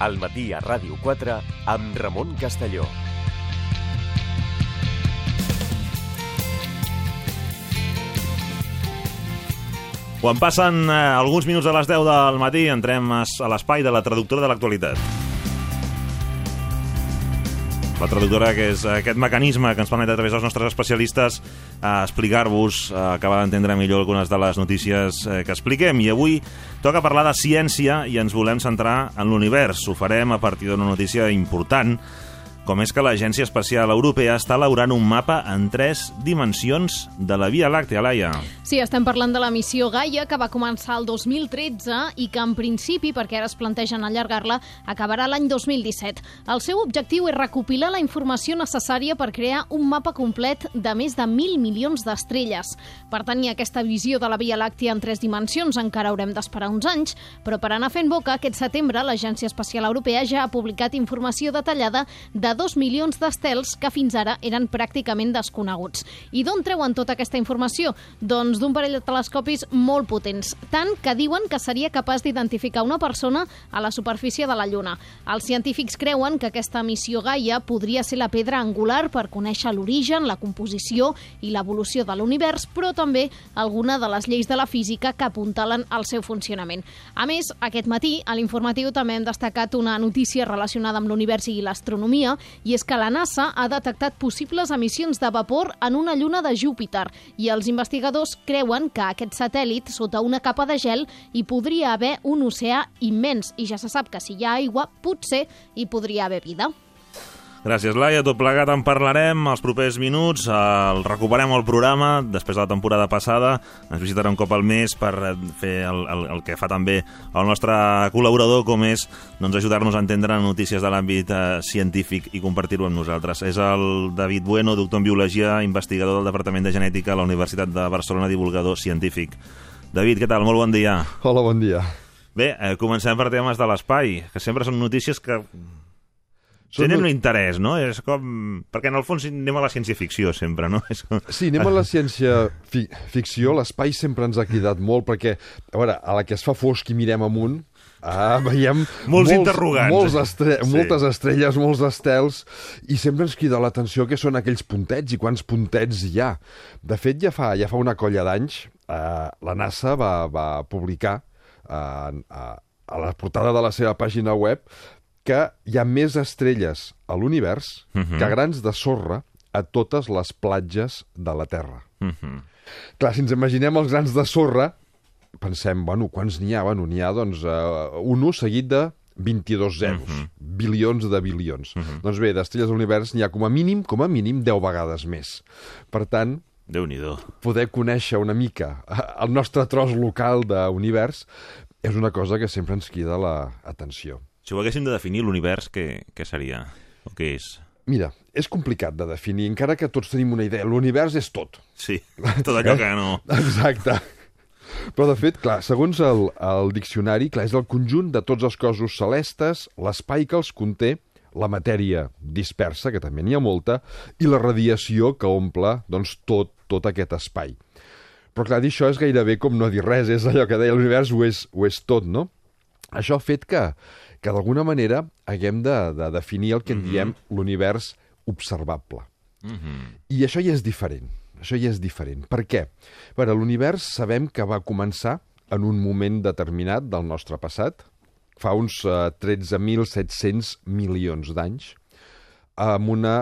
al matí a Ràdio 4 amb Ramon Castelló. Quan passen eh, alguns minuts a les 10 del matí, entrem a l'espai de la traductora de l'actualitat. La traductora, que és aquest mecanisme que ens permet a través dels nostres especialistes eh, explicar-vos, eh, acabar d'entendre millor algunes de les notícies eh, que expliquem. I avui toca parlar de ciència i ens volem centrar en l'univers. Ho farem a partir d'una notícia important com és que l'Agència Espacial Europea està elaborant un mapa en tres dimensions de la Via Làctea, Laia. Sí, estem parlant de la missió Gaia, que va començar el 2013 i que, en principi, perquè ara es plantegen allargar-la, acabarà l'any 2017. El seu objectiu és recopilar la informació necessària per crear un mapa complet de més de mil milions d'estrelles. Per tenir aquesta visió de la Via Làctea en tres dimensions encara haurem d'esperar uns anys, però per anar fent boca, aquest setembre l'Agència Espacial Europea ja ha publicat informació detallada de dos milions d'estels que fins ara eren pràcticament desconeguts. I d'on treuen tota aquesta informació? Doncs d'un parell de telescopis molt potents, tant que diuen que seria capaç d'identificar una persona a la superfície de la Lluna. Els científics creuen que aquesta missió Gaia podria ser la pedra angular per conèixer l'origen, la composició i l'evolució de l'univers, però també alguna de les lleis de la física que apuntalen al seu funcionament. A més, aquest matí, a l'informatiu també hem destacat una notícia relacionada amb l'univers i l'astronomia, i és que la NASA ha detectat possibles emissions de vapor en una lluna de Júpiter i els investigadors creuen que aquest satèl·lit, sota una capa de gel, hi podria haver un oceà immens i ja se sap que si hi ha aigua, potser hi podria haver vida. Gràcies, Laia. Tot plegat en parlarem els propers minuts. El recuperem el programa després de la temporada passada. Ens visitarà un cop al mes per fer el, el, el que fa també el nostre col·laborador, com és doncs, ajudar-nos a entendre notícies de l'àmbit eh, científic i compartir-ho amb nosaltres. És el David Bueno, doctor en Biologia, investigador del Departament de Genètica a la Universitat de Barcelona, divulgador científic. David, què tal? Molt bon dia. Hola, bon dia. Bé, eh, comencem per temes de l'espai, que sempre són notícies que són Tenen un interès, no? És com... Perquè en el fons anem a la ciència-ficció sempre, no? És com... Sí, anem a la ciència-ficció. L'espai sempre ens ha cridat molt perquè, a veure, a la que es fa fosc i mirem amunt, Ah, veiem molts, molts interrogants. Molts estre sí. Moltes estrelles, molts estels, i sempre ens crida l'atenció que són aquells puntets i quants puntets hi ha. De fet, ja fa, ja fa una colla d'anys, eh, la NASA va, va publicar eh, a, a la portada de la seva pàgina web que hi ha més estrelles a l'univers uh -huh. que grans de sorra a totes les platges de la Terra. Uh -huh. Clar, si ens imaginem els grans de sorra, pensem, bueno, quants n'hi ha? Bueno, n'hi ha, doncs, uh, un 1 seguit de 22 zeros, uh -huh. bilions de bilions. Uh -huh. Doncs bé, d'estrelles a l'univers n'hi ha com a mínim, com a mínim, 10 vegades més. Per tant, déu nhi poder conèixer una mica el nostre tros local d'univers és una cosa que sempre ens crida l'atenció. Si ho haguéssim de definir l'univers, què, què seria? O què és? Mira, és complicat de definir, encara que tots tenim una idea. L'univers és tot. Sí, tot allò que no... Exacte. Però, de fet, clar, segons el, el diccionari, clar, és el conjunt de tots els cossos celestes, l'espai que els conté, la matèria dispersa, que també n'hi ha molta, i la radiació que omple doncs, tot, tot aquest espai. Però, clar, dir això és gairebé com no dir res, és allò que deia l'univers ho, és, ho és tot, no? Això ha fet que, que d'alguna manera haguem de, de definir el que en mm -hmm. diem l'univers observable. Mm -hmm. I això ja és diferent. Això ja és diferent. Per què? Veure, l'univers sabem que va començar en un moment determinat del nostre passat, fa uns uh, 13.700 milions d'anys, amb una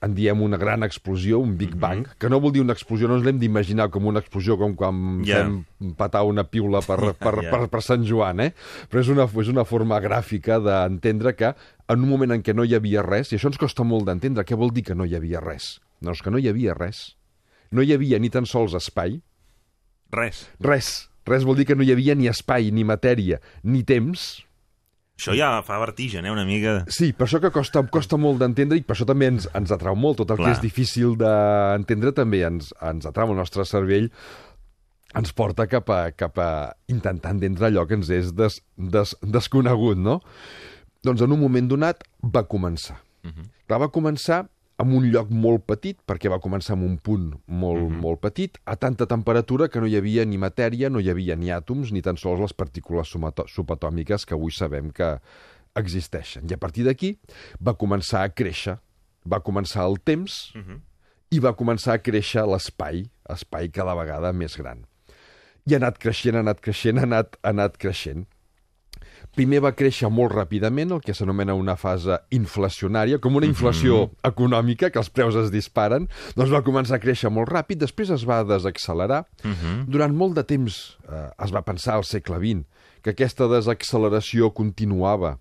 en diem una gran explosió, un Big mhm. Bang, mm -hmm. que no vol dir una explosió, no ens l'hem d'imaginar com una explosió com quan yeah. fem patar una piula per, per, yeah. per, per Sant Joan, eh? Però és una, és una forma gràfica d'entendre que en un moment en què no hi havia res, i això ens costa molt d'entendre, què vol dir que no hi havia res? Doncs que no hi havia res. No hi havia ni tan sols espai. Res. Res. Res vol dir que no hi havia ni espai, ni matèria, ni temps, això ja fa vertigen, eh, una mica. Sí, per això que costa, costa molt d'entendre i per això també ens, ens atrau molt. Tot el Clar. que és difícil d'entendre també ens, ens atrau el nostre cervell ens porta cap a, cap a intentar entendre allò que ens és des, des, desconegut, no? Doncs en un moment donat va començar. Uh mhm. -huh. Clar, va començar en un lloc molt petit, perquè va començar en un punt molt, mm -hmm. molt petit, a tanta temperatura que no hi havia ni matèria, no hi havia ni àtoms, ni tan sols les partícules subatòmiques que avui sabem que existeixen. I a partir d'aquí va començar a créixer. Va començar el temps i va començar a créixer l'espai, espai cada vegada més gran. I ha anat creixent, ha anat creixent, ha anat, ha anat creixent. Primer va créixer molt ràpidament, el que s'anomena una fase inflacionària, com una inflació econòmica, que els preus es disparen, doncs va començar a créixer molt ràpid, després es va desaccelerar. Durant molt de temps eh, es va pensar al segle XX que aquesta desacceleració continuava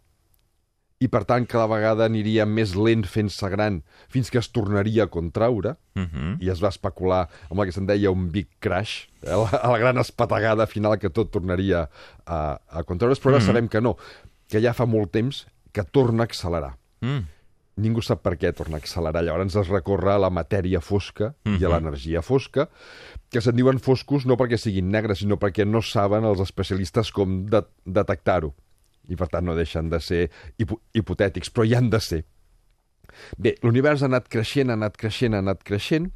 i per tant cada vegada aniria més lent fent-se gran fins que es tornaria a contraure Mhm. i es va especular amb el que se'n deia un big crash, eh, la, la gran espategada final que tot tornaria a, a contraure's, però ara sabem que no, que ja fa molt temps que torna a accelerar. Mm. Ningú sap per què torna a accelerar. Llavors es recorre a la matèria fosca i a l'energia fosca, que se'n diuen foscos no perquè siguin negres, sinó perquè no saben els especialistes com de detectar-ho. I per tant no deixen de ser hipo hipotètics, però hi han de ser. Bé, l'univers ha anat creixent, ha anat creixent, ha anat creixent,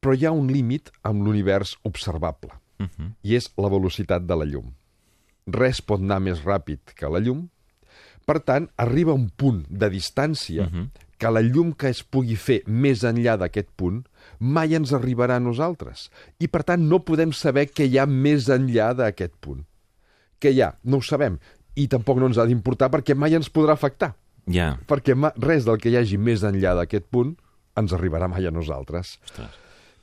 però hi ha un límit amb l'univers observable, i és la velocitat de la llum. Res pot anar més ràpid que la llum, per tant, arriba un punt de distància que la llum que es pugui fer més enllà d'aquest punt mai ens arribarà a nosaltres. I, per tant, no podem saber què hi ha més enllà d'aquest punt. Què hi ha? No ho sabem. I tampoc no ens ha d'importar perquè mai ens podrà afectar Ja. perquè res del que hi hagi més enllà d'aquest punt ens arribarà mai a nosaltres. Ostres.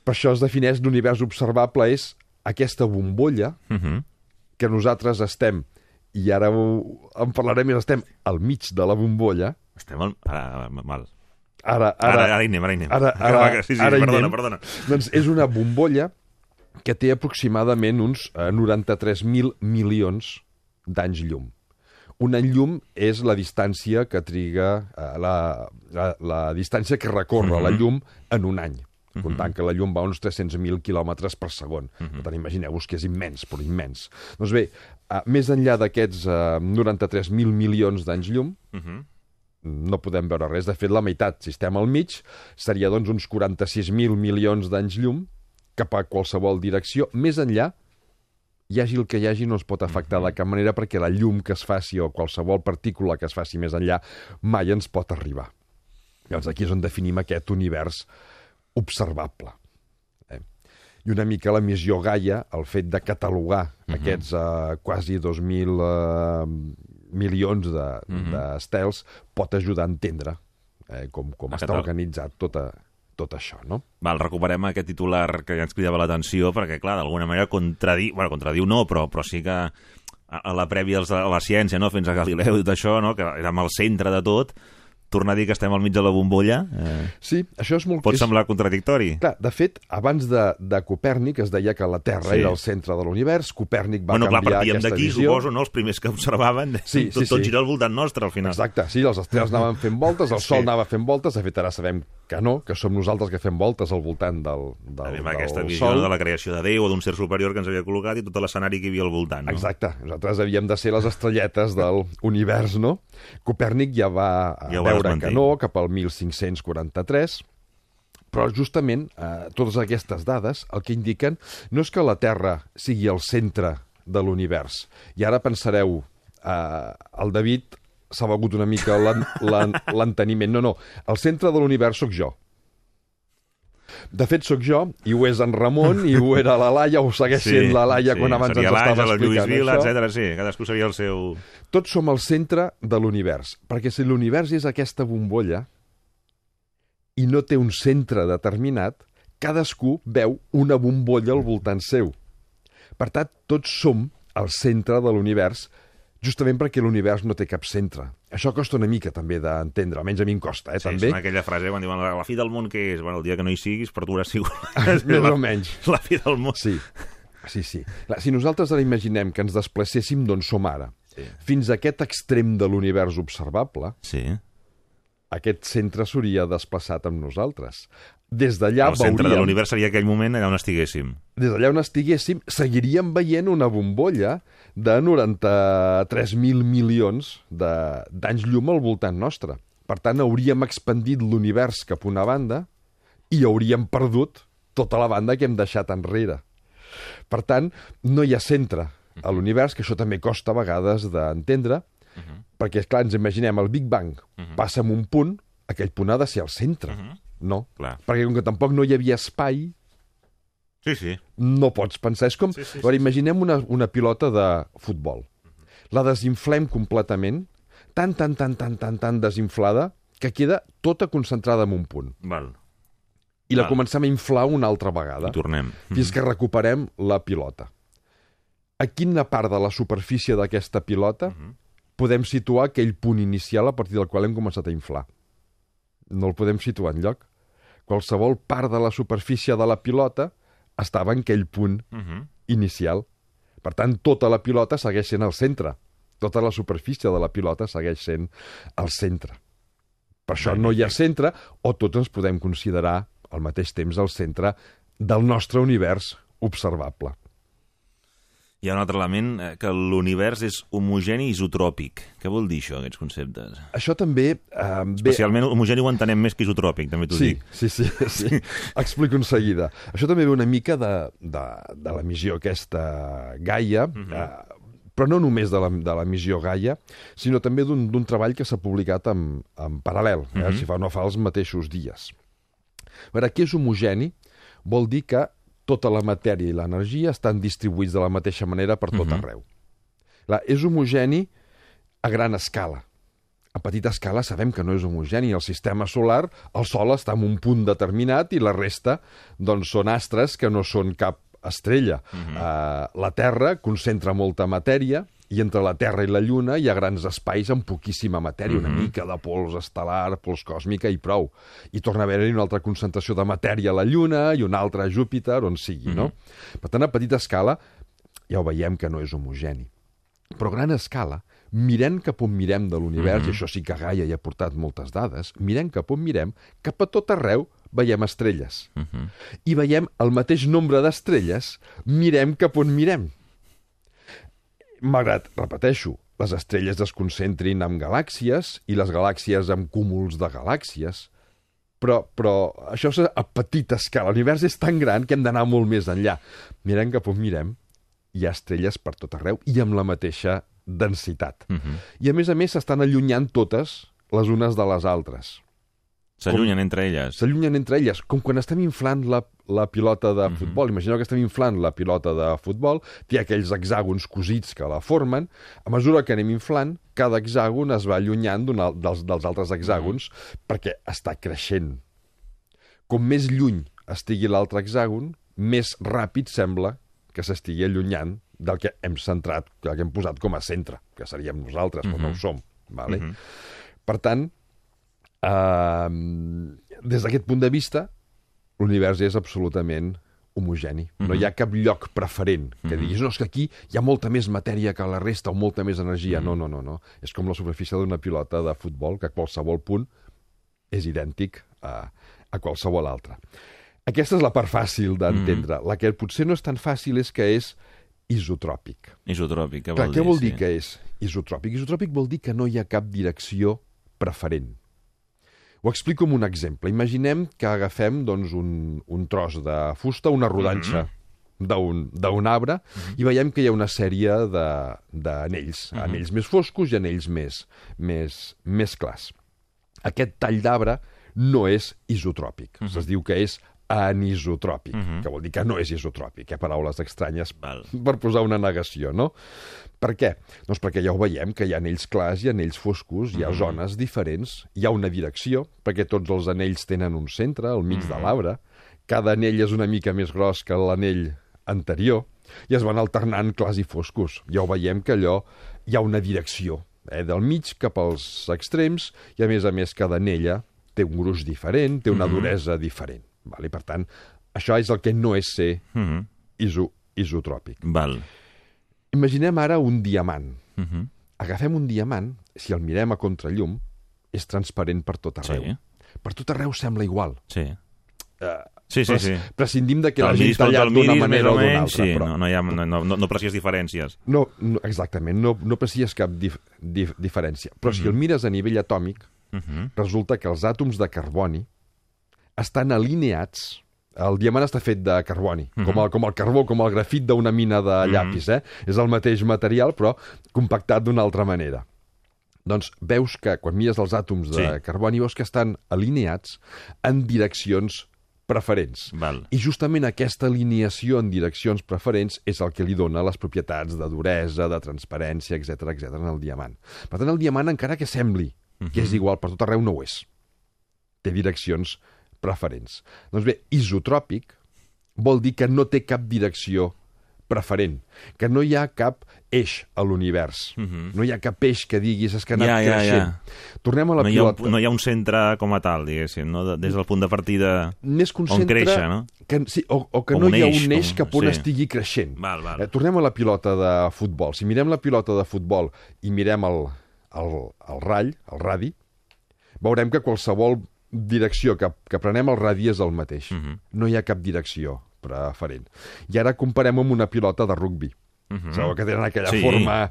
Per això es defineix l'univers observable és aquesta bombolla Mhm. que nosaltres estem, i ara ho, en parlarem més, estem al mig de la bombolla. Estem al... Ara, mal. Ara, Ara, ara, ara, ara hi anem, ara hi anem. ara, ara, que- sí, sí, ara perdona, anem. perdona. Doncs és una bombolla que té aproximadament uns eh, 93.000 milions d'anys llum. Un any llum és la distància que triga, eh, la, la, la distància que recorre la llum en un any, comptant que la llum va a uns 300.000 quilòmetres per segon. Per tant, imagineu-vos que és immens, però immens. Doncs bé, eh, més enllà d'aquests eh, 93.000 milions d'anys llum, Mhm. no podem veure res. De fet, la meitat, si estem al mig, seria doncs uns 46.000 milions d'anys llum cap a qualsevol direcció. Més enllà, hi hagi el que hi hagi, no es pot afectar de cap manera perquè la llum que es faci o qualsevol partícula que es faci més enllà mai ens pot arribar. Llavors aquí és on definim aquest univers observable. Eh? I una mica la missió Gaia, el fet de catalogar uh -huh. aquests eh, quasi 2.000 eh, milions d'estels, de, uh -huh. pot ajudar a entendre eh, com, com A està catalog- organitzat tot, a, tot això, no? Val, recuperem aquest titular que ja ens cridava l'atenció, perquè, clar, d'alguna manera contradiu... Bueno, contradiu no, però, però sí que a, la prèvia de- la ciència, no?, fins a Galileu i tot això, no?, que érem al centre de tot, tornar a dir que estem al mig de la bombolla eh, Sí, això és molt... pot és, semblar contradictori. Clar, de fet, abans de, de Copèrnic es deia que la Terra Sí. era el centre de l'univers, Copèrnic va bueno, clar, canviar partíem aquesta d'aquí, suposo, no?, els primers que observaven, Sí, tot, sí, tot sí. gira al voltant nostre, al final. Exacte, sí, els estels anaven fent voltes, el Sí. Sol anava fent voltes, de fet ara sabem que no, que som nosaltres que fem voltes al voltant del, del, Anem del aquesta visió Sol. de la creació de Déu o d'un ser superior que ens havia col·locat i tot l'escenari que hi havia al voltant, no? Exacte, nosaltres havíem de ser les estrelletes del univers, no? Copèrnic ja va Ja ho va veure que no, cap al 1543, però justament eh, totes aquestes dades el que indiquen no és que la Terra sigui el centre de l'univers. I ara pensareu, eh, el David s'ha begut una mica l'en- l'en- l'enteniment. No, no, el centre de l'univers sóc jo. De fet, sóc jo, i ho és en Ramon, i ho era la Laia, ho segueix sent la Laia quan abans ens estava el Lluís explicant Vila, això. etc. Sí, cadascú seria el seu... Tots som el centre de l'univers, perquè si l'univers és aquesta bombolla i no té un centre determinat, cadascú veu una bombolla al voltant seu. Per tant, tots som el centre de l'univers, justament perquè l'univers no té cap centre. Això costa una mica també d'entendre, almenys a mi em costa, eh, Sí, també. és aquella frase quan diuen la, fi del món què és? Bueno, el dia que no hi siguis, per tu haurà sigut Més la, o menys. la fi del món. Sí, sí, sí. Clar, si nosaltres ara imaginem que ens desplacéssim d'on som ara, Sí. fins a aquest extrem de l'univers observable, Sí. Aquest centre s'hauria desplaçat amb nosaltres. Des d'allà el centre de veuríem, l'univers seria aquell moment allà on estiguéssim. des d'allà on estiguéssim, seguiríem veient una bombolla de 93.000 milions de- d'anys llum al voltant nostre. Per tant, hauríem expandit l'univers cap a una banda i hauríem perdut tota la banda que hem deixat enrere. Per tant, no hi ha centre a l'univers, que això també costa a vegades d'entendre, Perquè, és clar, ens imaginem el Big Bang passa en un punt, aquell punt ha de ser al centre, no? Clar. Perquè com que tampoc no hi havia espai, Sí, sí. no pots pensar. És com... Sí, sí, sí, Veure, imaginem una, una pilota de futbol. La desinflem completament, tan, tan, tan, tan, tan, tan desinflada, que queda tota concentrada en un punt. Val. I la Val. comencem a inflar una altra vegada, I tornem. fins que recuperem la pilota. A quina part de la superfície d'aquesta pilota podem situar aquell punt inicial a partir del qual hem començat a inflar? No el podem situar en lloc. Qualsevol part de la superfície de la pilota estava en aquell punt Mhm. inicial. Per tant, tota la pilota segueix sent al centre. Tota la superfície de la pilota segueix sent al centre. Per això no hi ha centre, o tots ens podem considerar al mateix temps el centre del nostre univers observable. Hi ha un altre element, eh, que l'univers és homogeni i isotròpic. Què vol dir això, aquests conceptes? Això també... Eh. Especialment homogeni ho entenem més que isotròpic, també t'ho Sí, dic. sí, sí, sí. Explico en seguida. Això també ve una mica de, de, de la missió aquesta Gaia, eh, però no només de la, de la missió Gaia, sinó també d'un treball que s'ha publicat en, en paral·lel, eh, si fa no fa els mateixos dies. A veure, què és homogeni? Vol dir que tota la matèria i l'energia estan distribuïts de la mateixa manera per tot arreu. Clar, és homogeni a gran escala. A petita escala sabem que no és homogeni. El sistema solar, el Sol està en un punt determinat i la resta doncs, són astres que no són cap estrella. Uh -huh. uh, la Terra concentra molta matèria i entre la Terra i la Lluna hi ha grans espais amb poquíssima matèria, una mica de pols estel·lar, pols còsmica i prou. I torna a haver-hi una altra concentració de matèria a la Lluna i una altra a Júpiter, on sigui, no? Per tant, a petita escala ja ho veiem que no és homogeni. Però a gran escala, mirem cap on mirem de l'univers, mm -hmm. i això sí que Gaia hi ha portat moltes dades, mirem cap on mirem, cap a tot arreu veiem estrelles. Mm -hmm. I veiem el mateix nombre d'estrelles, mirem cap on mirem. Malgrat, repeteixo, les estrelles es concentrin en galàxies i les galàxies amb cúmuls de galàxies, però, però això és a petita escala. L'univers és tan gran que hem d'anar molt més enllà. Mirem cap on mirem, hi ha estrelles per tot arreu i amb la mateixa densitat. Uh -huh. I a més a més s'estan allunyant totes les unes de les altres. S'allunyen entre elles. S'allunyen entre elles, com quan estem inflant la, la pilota de futbol. Imagineu que estem inflant la pilota de futbol, té aquells hexàgons cosits que la formen. A mesura que anem inflant, cada hexàgon es va allunyant dels, dels altres hexàgons perquè està creixent. Com més lluny estigui l'altre hexàgon, més ràpid sembla que s'estigui allunyant del que hem centrat, del que hem posat com a centre, que seríem nosaltres, però no ho som. Vale? Per tant, Uh, des d'aquest punt de vista, l'univers és absolutament homogeni. No hi ha cap lloc preferent que diguis, no, és que aquí hi ha molta més matèria que a la resta o molta més energia. No, no, no, no. És com la superfície d'una pilota de futbol, que a qualsevol punt és idèntic a, a qualsevol altre. Aquesta és la part fàcil d'entendre. La que potser no és tan fàcil és que és isotròpic. Isotròpic, què Clar, vol què dir? vol dir sí. que és isotròpic? Isotròpic vol dir que no hi ha cap direcció preferent. Ho explico amb un exemple. Imaginem que agafem doncs, un, un tros de fusta, una rodanxa d'un d'un arbre, i veiem que hi ha una sèrie de- d'anells, anells més foscos i anells més, més, més clars. Aquest tall d'arbre no és isotròpic. Es diu que és anisotròpic, que vol dir que no és isotròpic, eh? paraules estranyes Val. per posar una negació, no? Per què? Doncs perquè ja ho veiem, que hi ha anells clars i anells foscos, hi ha zones diferents, hi ha una direcció, perquè tots els anells tenen un centre, al mig de l'arbre, cada anell és una mica més gros que l'anell anterior, i es van alternant clars i foscos. Ja ho veiem que allò hi ha una direcció, eh? del mig cap als extrems, i a més a més cada anella té un gruix diferent, té una duresa diferent. Vale? Per tant, això és el que no és ser Mhm. iso, isotròpic. Val. Imaginem ara un diamant. Mhm. Agafem un diamant, si el mirem a contrallum, és transparent per tot arreu. Sí. Per tot arreu sembla igual. Sí. Uh, Sí, sí, sí. Prescindim de que el l'hagi miris pel tallat d'una manera o d'una altra. sí, però no, no, hi ha, no, no, no aprecies diferències. no, no, exactament, no, no precies cap dif, dif, diferència. Però Mhm. si el mires a nivell atòmic, Uh -huh. resulta que els àtoms de carboni estan alineats el diamant està fet de carboni, Mhm. com, el, com el carbó, com el grafit d'una mina de llapis. Eh? És el mateix material, però compactat d'una altra manera. doncs veus que, quan mires els àtoms de Sí. carboni, veus que estan alineats en direccions preferents. Val. I justament aquesta alineació en direccions preferents és el que li dona les propietats de duresa, de transparència, etc etc en el diamant. Per tant, el diamant, encara que sembli que és igual per tot arreu, no ho és. Té direccions preferents. Doncs bé, isotròpic vol dir que no té cap direcció preferent, que no hi ha cap eix a l'univers. No hi ha cap eix que diguis és que ha anat Ja, ja, creixent. ja. Tornem a la No hi, ha un, pilota. no hi ha un centre com a tal, diguéssim, no? De- des del punt de partida... més. On créixer, no? Que, sí, o, o que Com no hi ha eix, un eix com- cap on sí. estigui creixent. Val, val. Eh, tornem a la pilota de futbol. Si mirem la pilota de futbol i mirem el, el, el ratll, el radi, veurem que qualsevol direcció que, que prenem el radi és el mateix. Mhm. No hi ha cap direcció preferent. I ara comparem amb una pilota de rugbi. Mhm. Sabeu que tenen aquella Sí, forma eh,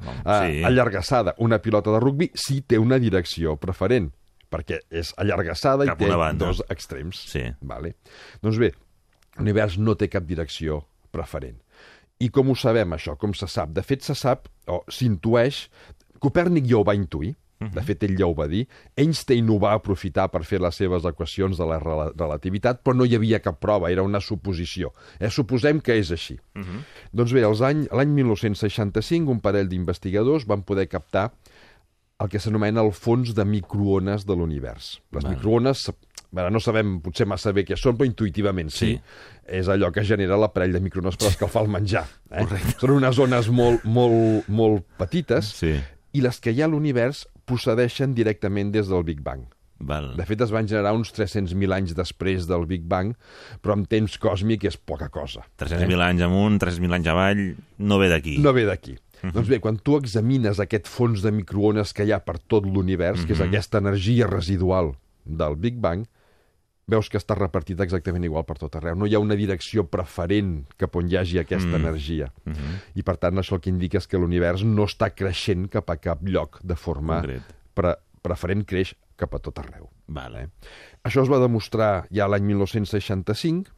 sí. allargassada. Una pilota de rugbi sí té una direcció preferent, perquè és allargassada Cap i té banda. dos extrems. Sí. Vale? Doncs bé, l'univers no té cap direcció preferent. I com ho sabem, això? Com se sap? De fet, se sap, o s'intueix... Copèrnic ja ho va intuir, de fet, ell ja ho va dir. Einstein ho va aprofitar per fer les seves equacions de la rela- relativitat, però no hi havia cap prova, era una suposició. Eh, suposem que és així. Doncs bé, als any- l'any 1965, un parell d'investigadors van poder captar el que s'anomena el fons de microones de l'univers. Les microones, ara no sabem potser massa bé què són, però intuïtivament sí. Sí. És allò que genera l'aparell de microones per escalfar el menjar. Eh? Són unes zones molt, molt, molt petites Sí. i les que hi ha a l'univers procedeixen directament des del Big Bang. Val. De fet, es van generar uns 300.000 anys després del Big Bang, però en temps còsmic és poca cosa. 300.000 anys amunt, 300.000 anys avall, no ve d'aquí. No ve d'aquí. Doncs bé, quan tu examines aquest fons de microones que hi ha per tot l'univers, que és aquesta energia residual del Big Bang, veus que està repartida exactament igual per tot arreu. No hi ha una direcció preferent cap on hi hagi aquesta energia. I per tant, això el que indica és que l'univers no està creixent cap a cap lloc de forma Concret. pre preferent, creix cap a tot arreu. Vale. Això es va demostrar ja l'any 1965,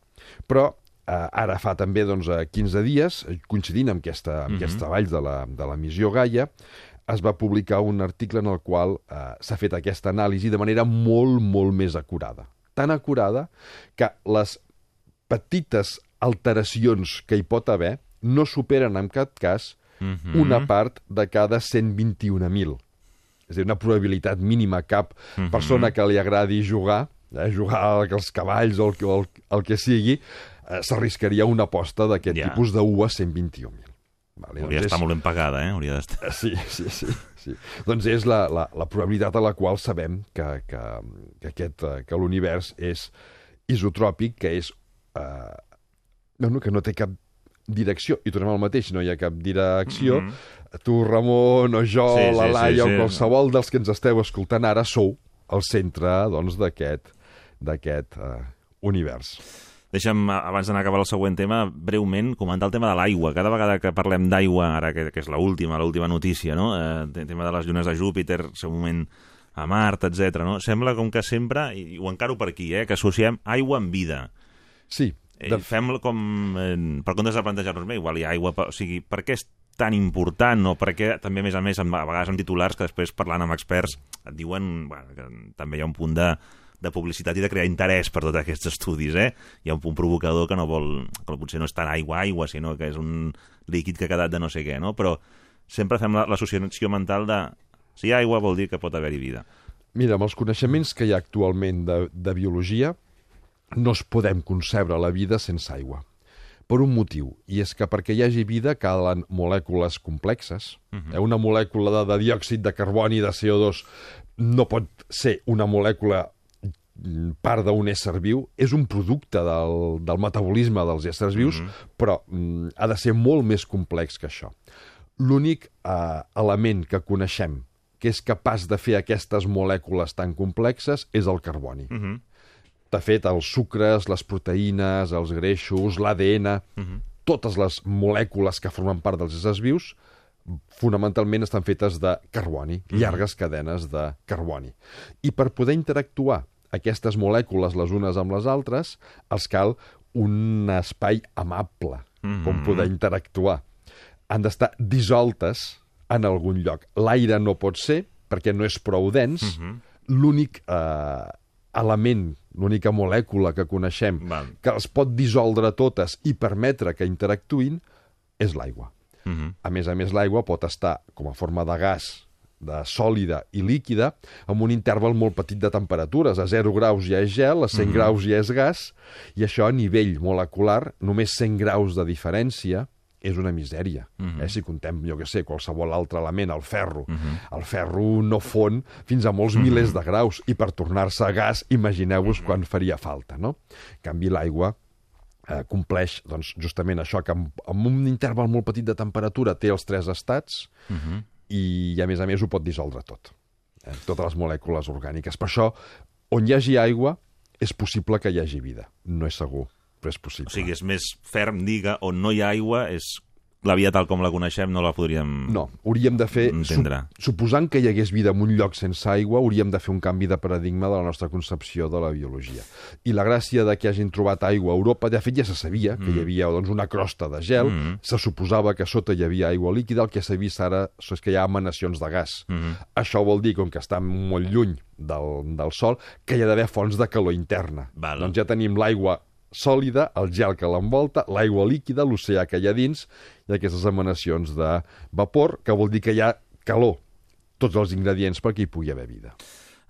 però eh, ara fa també doncs, eh, 15 dies, eh, coincidint amb, aquesta, amb aquests treballs de la, de la missió Gaia, es va publicar un article en el qual eh, s'ha fet aquesta anàlisi de manera molt, molt més acurada. Tan acurada que les petites alteracions que hi pot haver no superen en cap cas Mhm. una part de cada 121.000. És a dir, una probabilitat mínima. Cap persona que li agradi jugar, eh, jugar als cavalls o el, el, el que sigui, eh, s'arriscaria una aposta d'aquest Ja. tipus de 1 a 121.000. Vale, Hauria doncs d'estar és- molt ben pagada, eh? Hauria d'estar... Sí, sí, sí. Sí. Doncs és la, la, la probabilitat a la qual sabem que, que, que, aquest, eh, que l'univers és isotròpic, que és... Eh, no, que no té cap direcció. I tornem al mateix, no hi ha cap direcció. Mm -hmm. Tu, Ramon, o jo, Sí, sí, la Laia, sí, o sí. qualsevol dels que ens esteu escoltant ara sou el centre doncs, d'aquest d'aquest eh, univers. Deixa'm, abans d'anar a acabar el següent tema, breument comentar el tema de l'aigua. Cada vegada que parlem d'aigua, ara que, que és l'última, l'última notícia, no? Eh, el tema de les llunes de Júpiter, seu moment a Mart, etc. no? Sembla com que sempre, i ho encaro per aquí, eh, que associem aigua amb vida. Sí, Eh, de, Fem com... Eh, per comptes de plantejar-nos bé, igual hi ha aigua... per- O sigui, per què és tan important o per què també, a més a més, a vegades amb titulars que després parlant amb experts et diuen bueno, que també hi ha un punt de, de publicitat i de crear interès per tots aquests estudis, eh? Hi ha un punt provocador que no vol... que potser no és tant aigua-aigua, sinó que és un líquid que ha quedat de no sé què, no? Però sempre fem la- l'associació mental de si hi ha aigua vol dir que pot haver-hi vida. Mira, amb els coneixements que hi ha actualment de, de biologia, no es podem concebre la vida sense aigua. Per un motiu, i és que perquè hi hagi vida calen molècules complexes. Uh -huh. Una molècula de, de diòxid de carboni i de CO2 no pot ser una molècula part d'un ésser viu, és un producte del, del metabolisme dels éssers vius, mm -hmm. però mm, ha de ser molt més complex que això. L'únic eh, element que coneixem que és capaç de fer aquestes molècules tan complexes és el carboni. Uh -huh. De fet, els sucres, les proteïnes, els greixos, l'ADN, uh -huh. totes les molècules que formen part dels éssers vius fonamentalment estan fetes de carboni, llargues cadenes de carboni. I per poder interactuar aquestes molècules les unes amb les altres, els cal un espai amable com poder interactuar. Han d'estar dissoltes en algun lloc. L'aire no pot ser, perquè no és prou dens, uh -huh. l'únic eh, element, l'única molècula que coneixem Val. que els pot dissoldre totes i permetre que interactuïn és l'aigua. Uh -huh. A més a més, l'aigua pot estar com a forma de gas, de sòlida i líquida, amb un interval molt petit de temperatures. A 0 graus ja és gel, a 100 graus ja és gas, i això a nivell molecular, només 100 graus de diferència, és una misèria. eh? Si contem, jo que sé, qualsevol altre element, el ferro. El ferro no fon fins a molts milers de graus, i per tornar-se a gas, imagineu-vos quan faria falta, no? En canvi, l'aigua eh, compleix doncs, justament això, que amb, amb un interval molt petit de temperatura té els tres estats i, a més a més, ho pot dissoldre tot. Eh, totes les molècules orgàniques. Per això, on hi hagi aigua, és possible que hi hagi vida. No és segur, però és possible. O sigui, és més ferm que on no hi ha aigua és la via tal com la coneixem no la podríem... No, hauríem de fer... Entendre. suposant que hi hagués vida en un lloc sense aigua, hauríem de fer un canvi de paradigma de la nostra concepció de la biologia. I la gràcia de que hagin trobat aigua a Europa, de fet ja se sabia que hi havia doncs, una crosta de gel, Mm. se suposava que sota hi havia aigua líquida, el que s'ha vist ara és que hi ha emanacions de gas. Això vol dir, com que està molt lluny del, del sol, que hi ha d'haver fonts de calor interna. Val. Doncs ja tenim l'aigua sòlida, el gel que l'envolta, l'aigua líquida, l'oceà que hi ha dins, i aquestes emanacions de vapor, que vol dir que hi ha calor, tots els ingredients perquè hi pugui haver vida.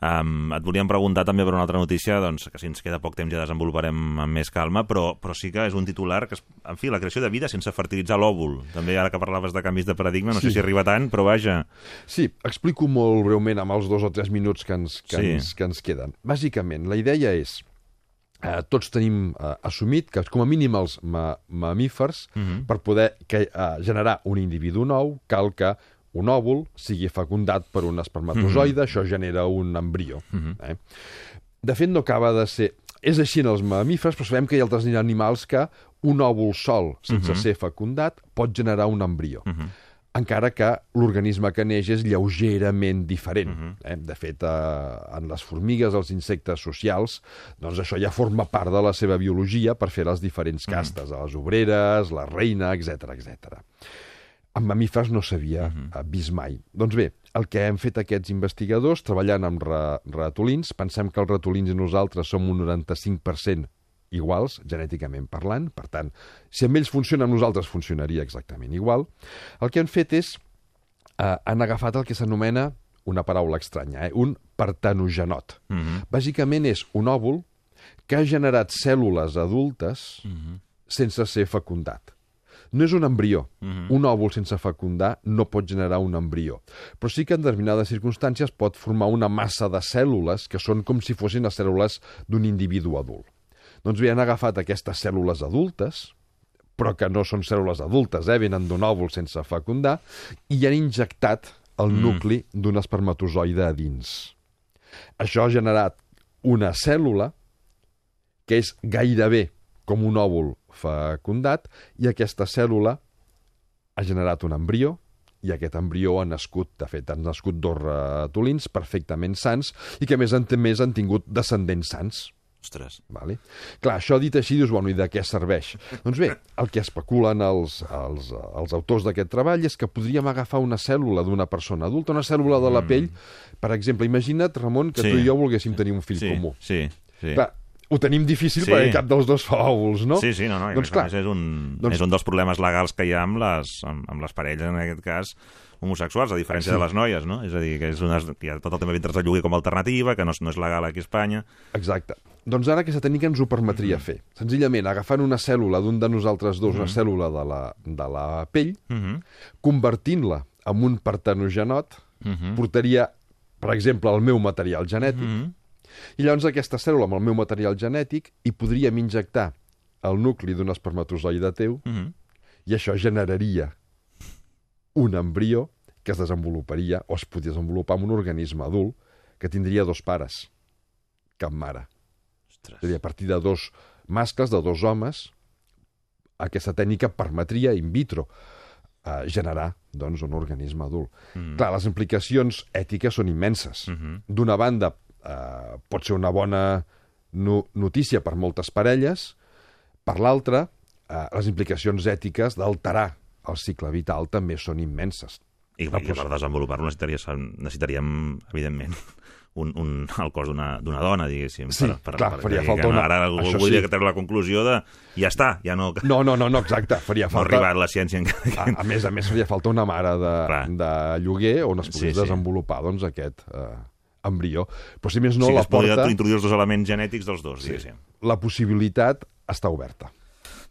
Um, et volíem preguntar també per una altra notícia, doncs, que si ens queda poc temps ja desenvoluparem amb més calma, però, però sí que és un titular que, es, en fi, la creació de vida sense fertilitzar l'òvul. També ara que parlaves de canvis de paradigma, no Sí. sé si arriba tant, però vaja... Sí, explico molt breument amb els dos o tres minuts que ens, que Sí. ens, que ens queden. Bàsicament, la idea és eh, tots tenim eh, assumit que, com a mínim els ma mamífers, per poder que, eh, generar un individu nou, cal que un òvul sigui fecundat per un espermatozoide, això genera un embrió. eh? De fet, no acaba de ser... És així en els mamífers, però sabem que hi ha altres animals que un òvul sol, sense ser fecundat, pot generar un embrió. Encara que l'organisme que neix és lleugerament diferent. eh? De fet, eh, en les formigues, els insectes socials, doncs això ja forma part de la seva biologia per fer les diferents castes, les obreres, la reina, etc etc. En mamífers no s'havia uh vist mai. Doncs bé, el que hem fet aquests investigadors, treballant amb ra ratolins, pensem que els ratolins i nosaltres som un 95% iguals, genèticament parlant, per tant, si amb ells funciona, amb nosaltres funcionaria exactament igual. El que han fet és, eh, han agafat el que s'anomena, una paraula estranya, eh, un partenogenot. Mm -hmm. Bàsicament és un òvul que ha generat cèl·lules adultes sense ser fecundat. No és un embrió. Un òvul sense fecundar no pot generar un embrió. Però sí que en determinades circumstàncies pot formar una massa de cèl·lules que són com si fossin les cèl·lules d'un individu adult. Doncs bé, han agafat aquestes cèl·lules adultes, però que no són cèl·lules adultes, eh? venen d'un òvul sense fecundar, i han injectat el nucli d'un espermatozoide a dins. Això ha generat una cèl·lula que és gairebé com un òvul fecundat i aquesta cèl·lula ha generat un embrió i aquest embrió ha nascut, de fet, han nascut dos ratolins perfectament sans i que a més han, més han tingut descendents sans. Ostres. Vale? Clar, això dit així, dius, bueno, i de què serveix? doncs bé, el que especulen els, els, els autors d'aquest treball és que podríem agafar una cèl·lula d'una persona adulta, una cèl·lula de la pell, per exemple, imagina't, Ramon, que Sí. tu i jo volguéssim tenir un fill Sí, comú. sí, sí. Clar, ho tenim difícil Sí. perquè cap dels dos fa òvuls, no? Sí, sí, no, no. Doncs clar, és, un, doncs- és un dels problemes legals que hi ha amb les, amb, amb les parelles, en aquest cas, homosexuals, a diferència Sí. de les noies, no? És a dir, que és una, hi ha tot el tema d'intres de lloguer com a alternativa, que no no és legal aquí a Espanya. Exacte. Doncs ara aquesta tècnica ens ho permetria fer. Senzillament, agafant una cèl·lula d'un de nosaltres dos, una cèl·lula de la, de la pell, Uh -huh. convertint-la en un partenogenot, portaria, per exemple, el meu material genètic, Mhm. i llavors aquesta cèl·lula amb el meu material genètic hi podríem injectar el nucli d'un espermatozoide teu Uh -huh. i això generaria un embrió que es desenvoluparia o es podria desenvolupar en un organisme adult que tindria dos pares, cap mare. Ostres. És a dir, a partir de dos mascles, de dos homes, aquesta tècnica permetria in vitro eh, generar doncs, un organisme adult. Mm. Clar, les implicacions ètiques són immenses. Mm -hmm. D'una banda, eh, pot ser una bona no notícia per moltes parelles, per l'altra, eh, les implicacions ètiques d'alterar el cicle vital també són immenses. I, La i per desenvolupar-lo necessitaríem, necessitaríem, evidentment, un, un, el cos d'una dona, diguéssim. Sí, clar, faria que falta no, una- Ara això volia sí. que treure la conclusió de ja està, ja no, no No, no, no, no exacte. Faria ha falta... arribat la ciència encara. A, a més a més, faria falta una mare de, Clar. de lloguer on es pogués Sí, sí. desenvolupar doncs, aquest eh, embrió. Però si més no, sí que la es podria porta, introduir els dos elements genètics dels dos, sí, diguéssim. la possibilitat està oberta.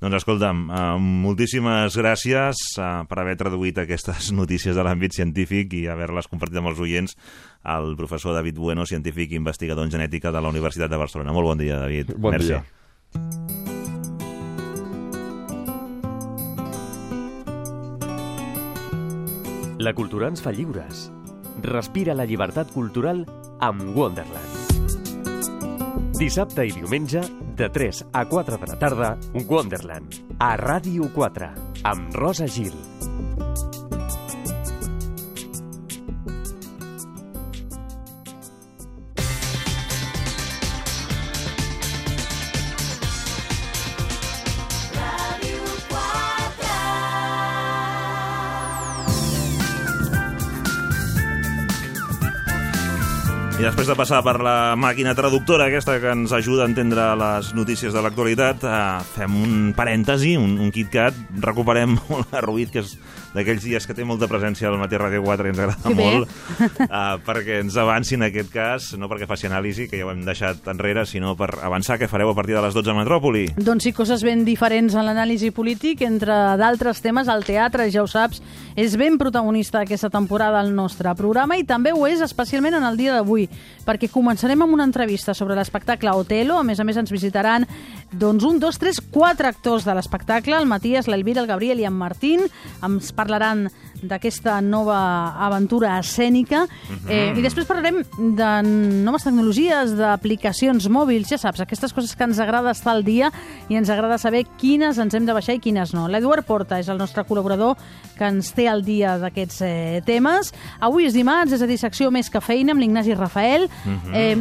Doncs escolta'm, uh, moltíssimes gràcies uh, per haver traduït aquestes notícies de l'àmbit científic i haver-les compartit amb els oients al professor David Bueno, científic i investigador en genètica de la Universitat de Barcelona. Molt bon dia, David. Bon Merci. dia. La cultura ens fa lliures. Respira la llibertat cultural amb Wonderland. Dissabte i diumenge, de 3 a 4 de la tarda, Wonderland, a Ràdio 4, amb Rosa Gil. I després de passar per la màquina traductora aquesta que ens ajuda a entendre les notícies de l'actualitat, eh, fem un parèntesi, un, un KitKat, recuperem la Ruiz, que és d'aquells dies que té molta presència al matí Ràdio 4 i ens agrada bé. molt, eh, perquè ens avanci en aquest cas, no perquè faci anàlisi, que ja ho hem deixat enrere, sinó per avançar què fareu a partir de les 12 a Metròpoli. Doncs sí, coses ben diferents en l'anàlisi polític. Entre d'altres temes, el teatre, ja ho saps, és ben protagonista aquesta temporada al nostre programa i també ho és especialment en el dia d'avui, perquè començarem amb una entrevista sobre l'espectacle Otelo. A més a més, ens visitaran doncs, un, dos, tres, quatre actors de l'espectacle, el Matías, l'Elvira, el Gabriel i en Martín. Ens parlaran d'aquesta nova aventura escènica eh, i després parlarem de noves tecnologies, d'aplicacions mòbils, ja saps, aquestes coses que ens agrada estar al dia i ens agrada saber quines ens hem de baixar i quines no. L'Eduard Porta és el nostre col·laborador que ens té al dia d'aquests eh, temes. Avui és dimarts, és a dir, secció més que feina amb l'Ignasi Rafael. eh,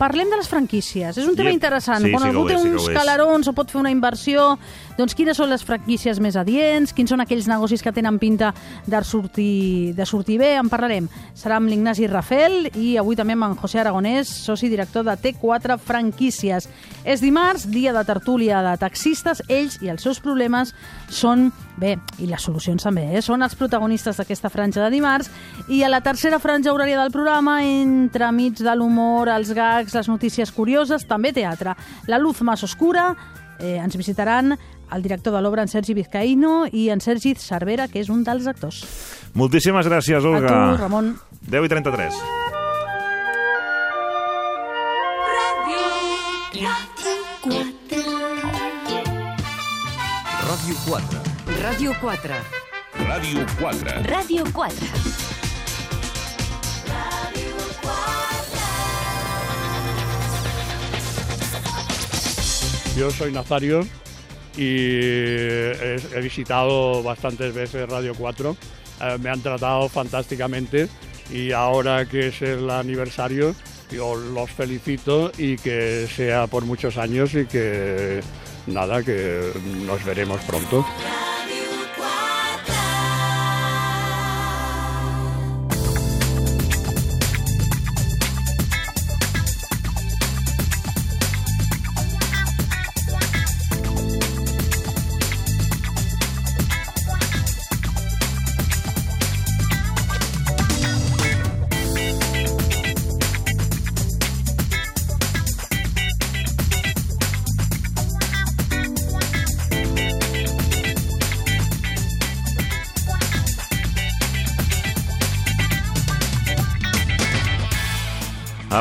Parlem de les franquícies. És un tema Yep. interessant. Sí, Quan sí algú té sí uns és. calarons o pot fer una inversió, doncs quines són les franquícies més adients, quins són aquells negocis que tenen pinta de sortir, de sortir bé, en parlarem. Serà amb l'Ignasi Rafel i avui també amb en José Aragonès, soci director de T4 Franquícies. És dimarts, dia de tertúlia de taxistes, ells i els seus problemes són, bé, i les solucions també, eh? són els protagonistes d'aquesta franja de dimarts, i a la tercera franja horària del programa, entre mig de l'humor, els gags, les notícies curioses, també teatre. La luz más oscura, eh, ens visitaran el director de l'obra, en Sergi Vizcaíno, i en Sergi Cervera, que és un dels actors. Moltíssimes gràcies, Olga. A tu, Ramon. 10 i 33. Ràdio 4. Ràdio 4. Ràdio 4. Ràdio 4. Yo soy Nazario y he, he visitado bastantes veces Radio 4. Eh, me han tratado fantásticamente y ahora que es el aniversario, yo los felicito y que sea por muchos años y que nada, que nos veremos pronto.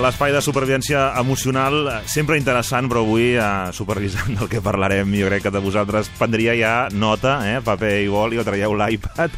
L'espai de supervivència emocional, eh, sempre interessant, però avui, eh, supervisant del que parlarem, jo crec que de vosaltres prendria ja nota, eh, paper i boli, o traieu l'iPad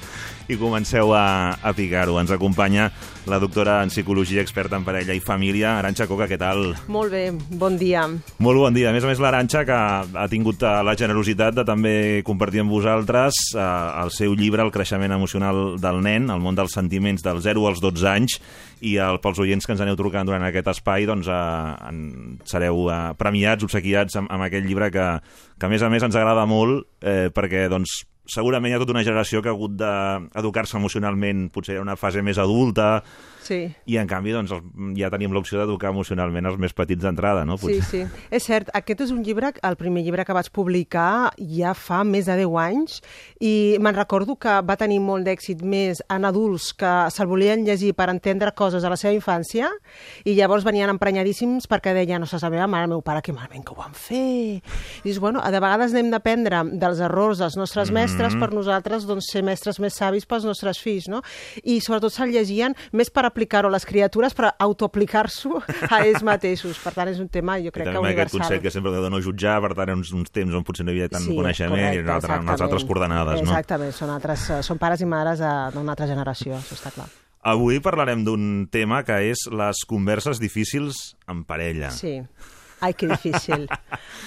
i comenceu a, a picar-ho. Ens acompanya la doctora en psicologia, experta en parella i família, Aranxa Coca, què tal? Molt bé, bon dia. Molt bon dia. A més a més, l'Aranxa, que ha tingut eh, la generositat de també compartir amb vosaltres eh, el seu llibre El creixement emocional del nen, el món dels sentiments del 0 als 12 anys, i el, pels oients que ens aneu trucant durant aquest espai, doncs eh, en, sereu eh, premiats, obsequiats amb, amb aquest llibre que, que, a més a més, ens agrada molt, eh, perquè doncs, segurament hi ha tota una generació que ha hagut d'educar-se emocionalment potser en una fase més adulta Sí. i en canvi doncs, ja tenim l'opció d'educar emocionalment els més petits d'entrada, no? Sí, sí. És cert, aquest és un llibre, el primer llibre que vaig publicar ja fa més de 10 anys i me'n recordo que va tenir molt d'èxit més en adults que se'l volien llegir per entendre coses de la seva infància i llavors venien emprenyadíssims perquè deien, no saps la meva mare, el meu pare, que malament que ho van fer. I dius, bueno, de vegades anem d'aprendre dels errors dels nostres Mhm. mestres per nosaltres doncs, ser mestres més savis pels nostres fills, no? I sobretot se'l llegien més per aplicar-ho a les criatures, per autoaplicar-s'ho a ells mateixos. Per tant, és un tema, jo I crec que també aquest universal. concepte que sempre de no jutjar, per tant, uns, uns temps on potser no hi havia tant coneixement i correcte, en altre, unes altres exactament. coordenades, no? Exactament, són, altres, eh, són pares i mares eh, d'una altra generació, això està clar. Avui parlarem d'un tema que és les converses difícils en parella. Sí. Ai, que difícil.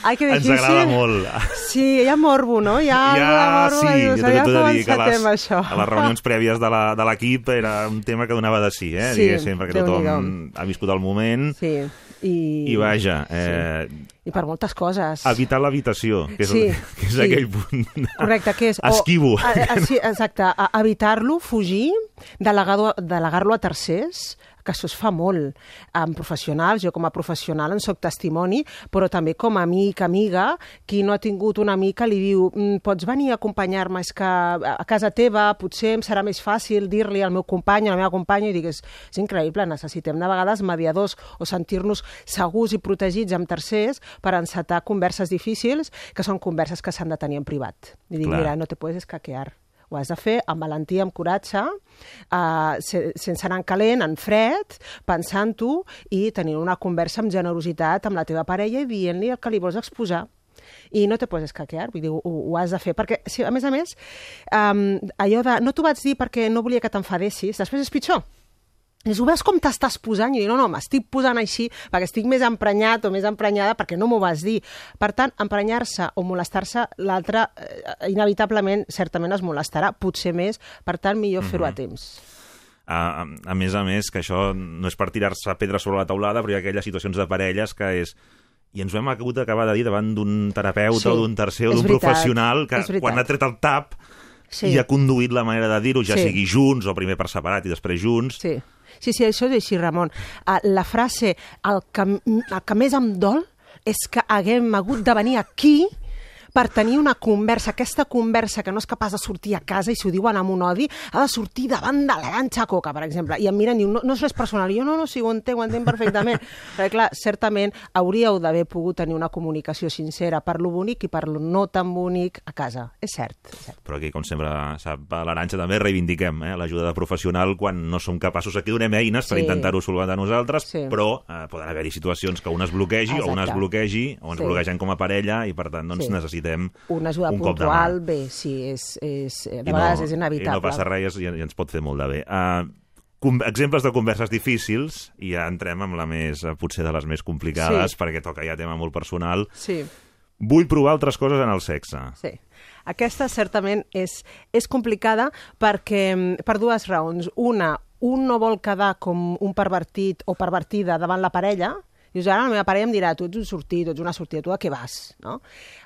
Ai, que Ens difícil. agrada molt. Sí, hi ha morbo, no? Hi ha, algo de morbo. sí, dius, jo t'he com de dir que encetem les, això. a les reunions prèvies de de l'equip era un tema que donava de sí, eh? Sí, diguéssim, perquè tothom ha viscut el moment Sí, i... i vaja, eh, I per moltes coses. evitar l'habitació, que és, Sí, que és sí. aquell punt Correcte, que és... o- esquivo. A, a, sí, exacte, a, evitar-lo, fugir, delegar-lo delegar a tercers, que això es fa molt amb professionals, jo com a professional en soc testimoni, però també com a amic, amiga, qui no ha tingut una amica li diu "Mm, pots venir a acompanyar-me, és que a casa teva potser em serà més fàcil dir-li al meu company, a la meva companya, i dic, és, és increïble, necessitem de vegades mediadors o sentir-nos segurs i protegits amb tercers per encetar converses difícils, que són converses que s'han de tenir en privat. I dic, Clar. mira, no te puedes escaquear. Ho has de fer amb valentia, amb coratge, se, sense anar en calent, en fred, pensant-ho i tenint una conversa amb generositat amb la teva parella i dient-li el que li vols exposar i no te puedes escaquear, vull dir, ho, ho has de fer, perquè, si, a més a més, um, allò de, no t'ho vaig dir perquè no volia que t'enfadessis, després és pitjor. Dius, ho veus com t'estàs posant? I dic, no, no, m'estic posant així perquè estic més emprenyat o més emprenyada perquè no m'ho vas dir. Per tant, emprenyar-se o molestar-se, l'altre eh, inevitablement, certament es molestarà, potser més, per tant, millor fer-ho a temps. a, a més a més, que això no és per tirar-se pedra sobre la taulada, però hi ha aquelles situacions de parelles que és i ens ho hem hagut d'acabar de dir davant d'un terapeuta Sí, o d'un tercer o és d'un professional que és quan ha tret el tap Sí. i ha conduït la manera de dir-ho, ja Sí. sigui junts o primer per separat i després junts. Sí. Sí, sí, això és així, Ramon. Uh, la frase, el que, el que més em dol és que haguem hagut de venir aquí per tenir una conversa, aquesta conversa que no és capaç de sortir a casa i si ho diuen amb un odi, ha de sortir davant de l'Aranxa Coca, per exemple, i em miren i diuen, no, no és res personal, I jo no, no, sí, ho entenc, ho entenc perfectament. Perquè, clar, certament hauríeu d'haver pogut tenir una comunicació sincera per lo bonic i per lo no tan bonic a casa. És cert, és cert. Però aquí, com sempre, sap a l'Aranxa també reivindiquem eh, l'ajuda de professional quan no som capaços. Aquí donem eines per Sí. intentar-ho solventar nosaltres, Sí. però eh, poden haver-hi situacions que un es bloquegi o un es Exacte. bloquegi o ens Sí. bloquegen com a parella i, per tant, doncs, Sí. Necessitem Una ajuda un cop de puntual, mà. bé, sí, és, és, de I vegades és inevitable. I no passa res i, i ens pot fer molt de bé. Uh, com, exemples de converses difícils, i ja entrem amb la més, eh, potser de les més complicades, Sí. perquè toca ja tema molt personal. Sí, Vull provar altres coses en el sexe. sí. Aquesta certament és, és complicada perquè, mm, per dues raons. Una, un no vol quedar com un pervertit o pervertida davant la parella, Dius, ara la meva parella em dirà, tu ets un sortit, tu ets una sortida, tu a què vas? No?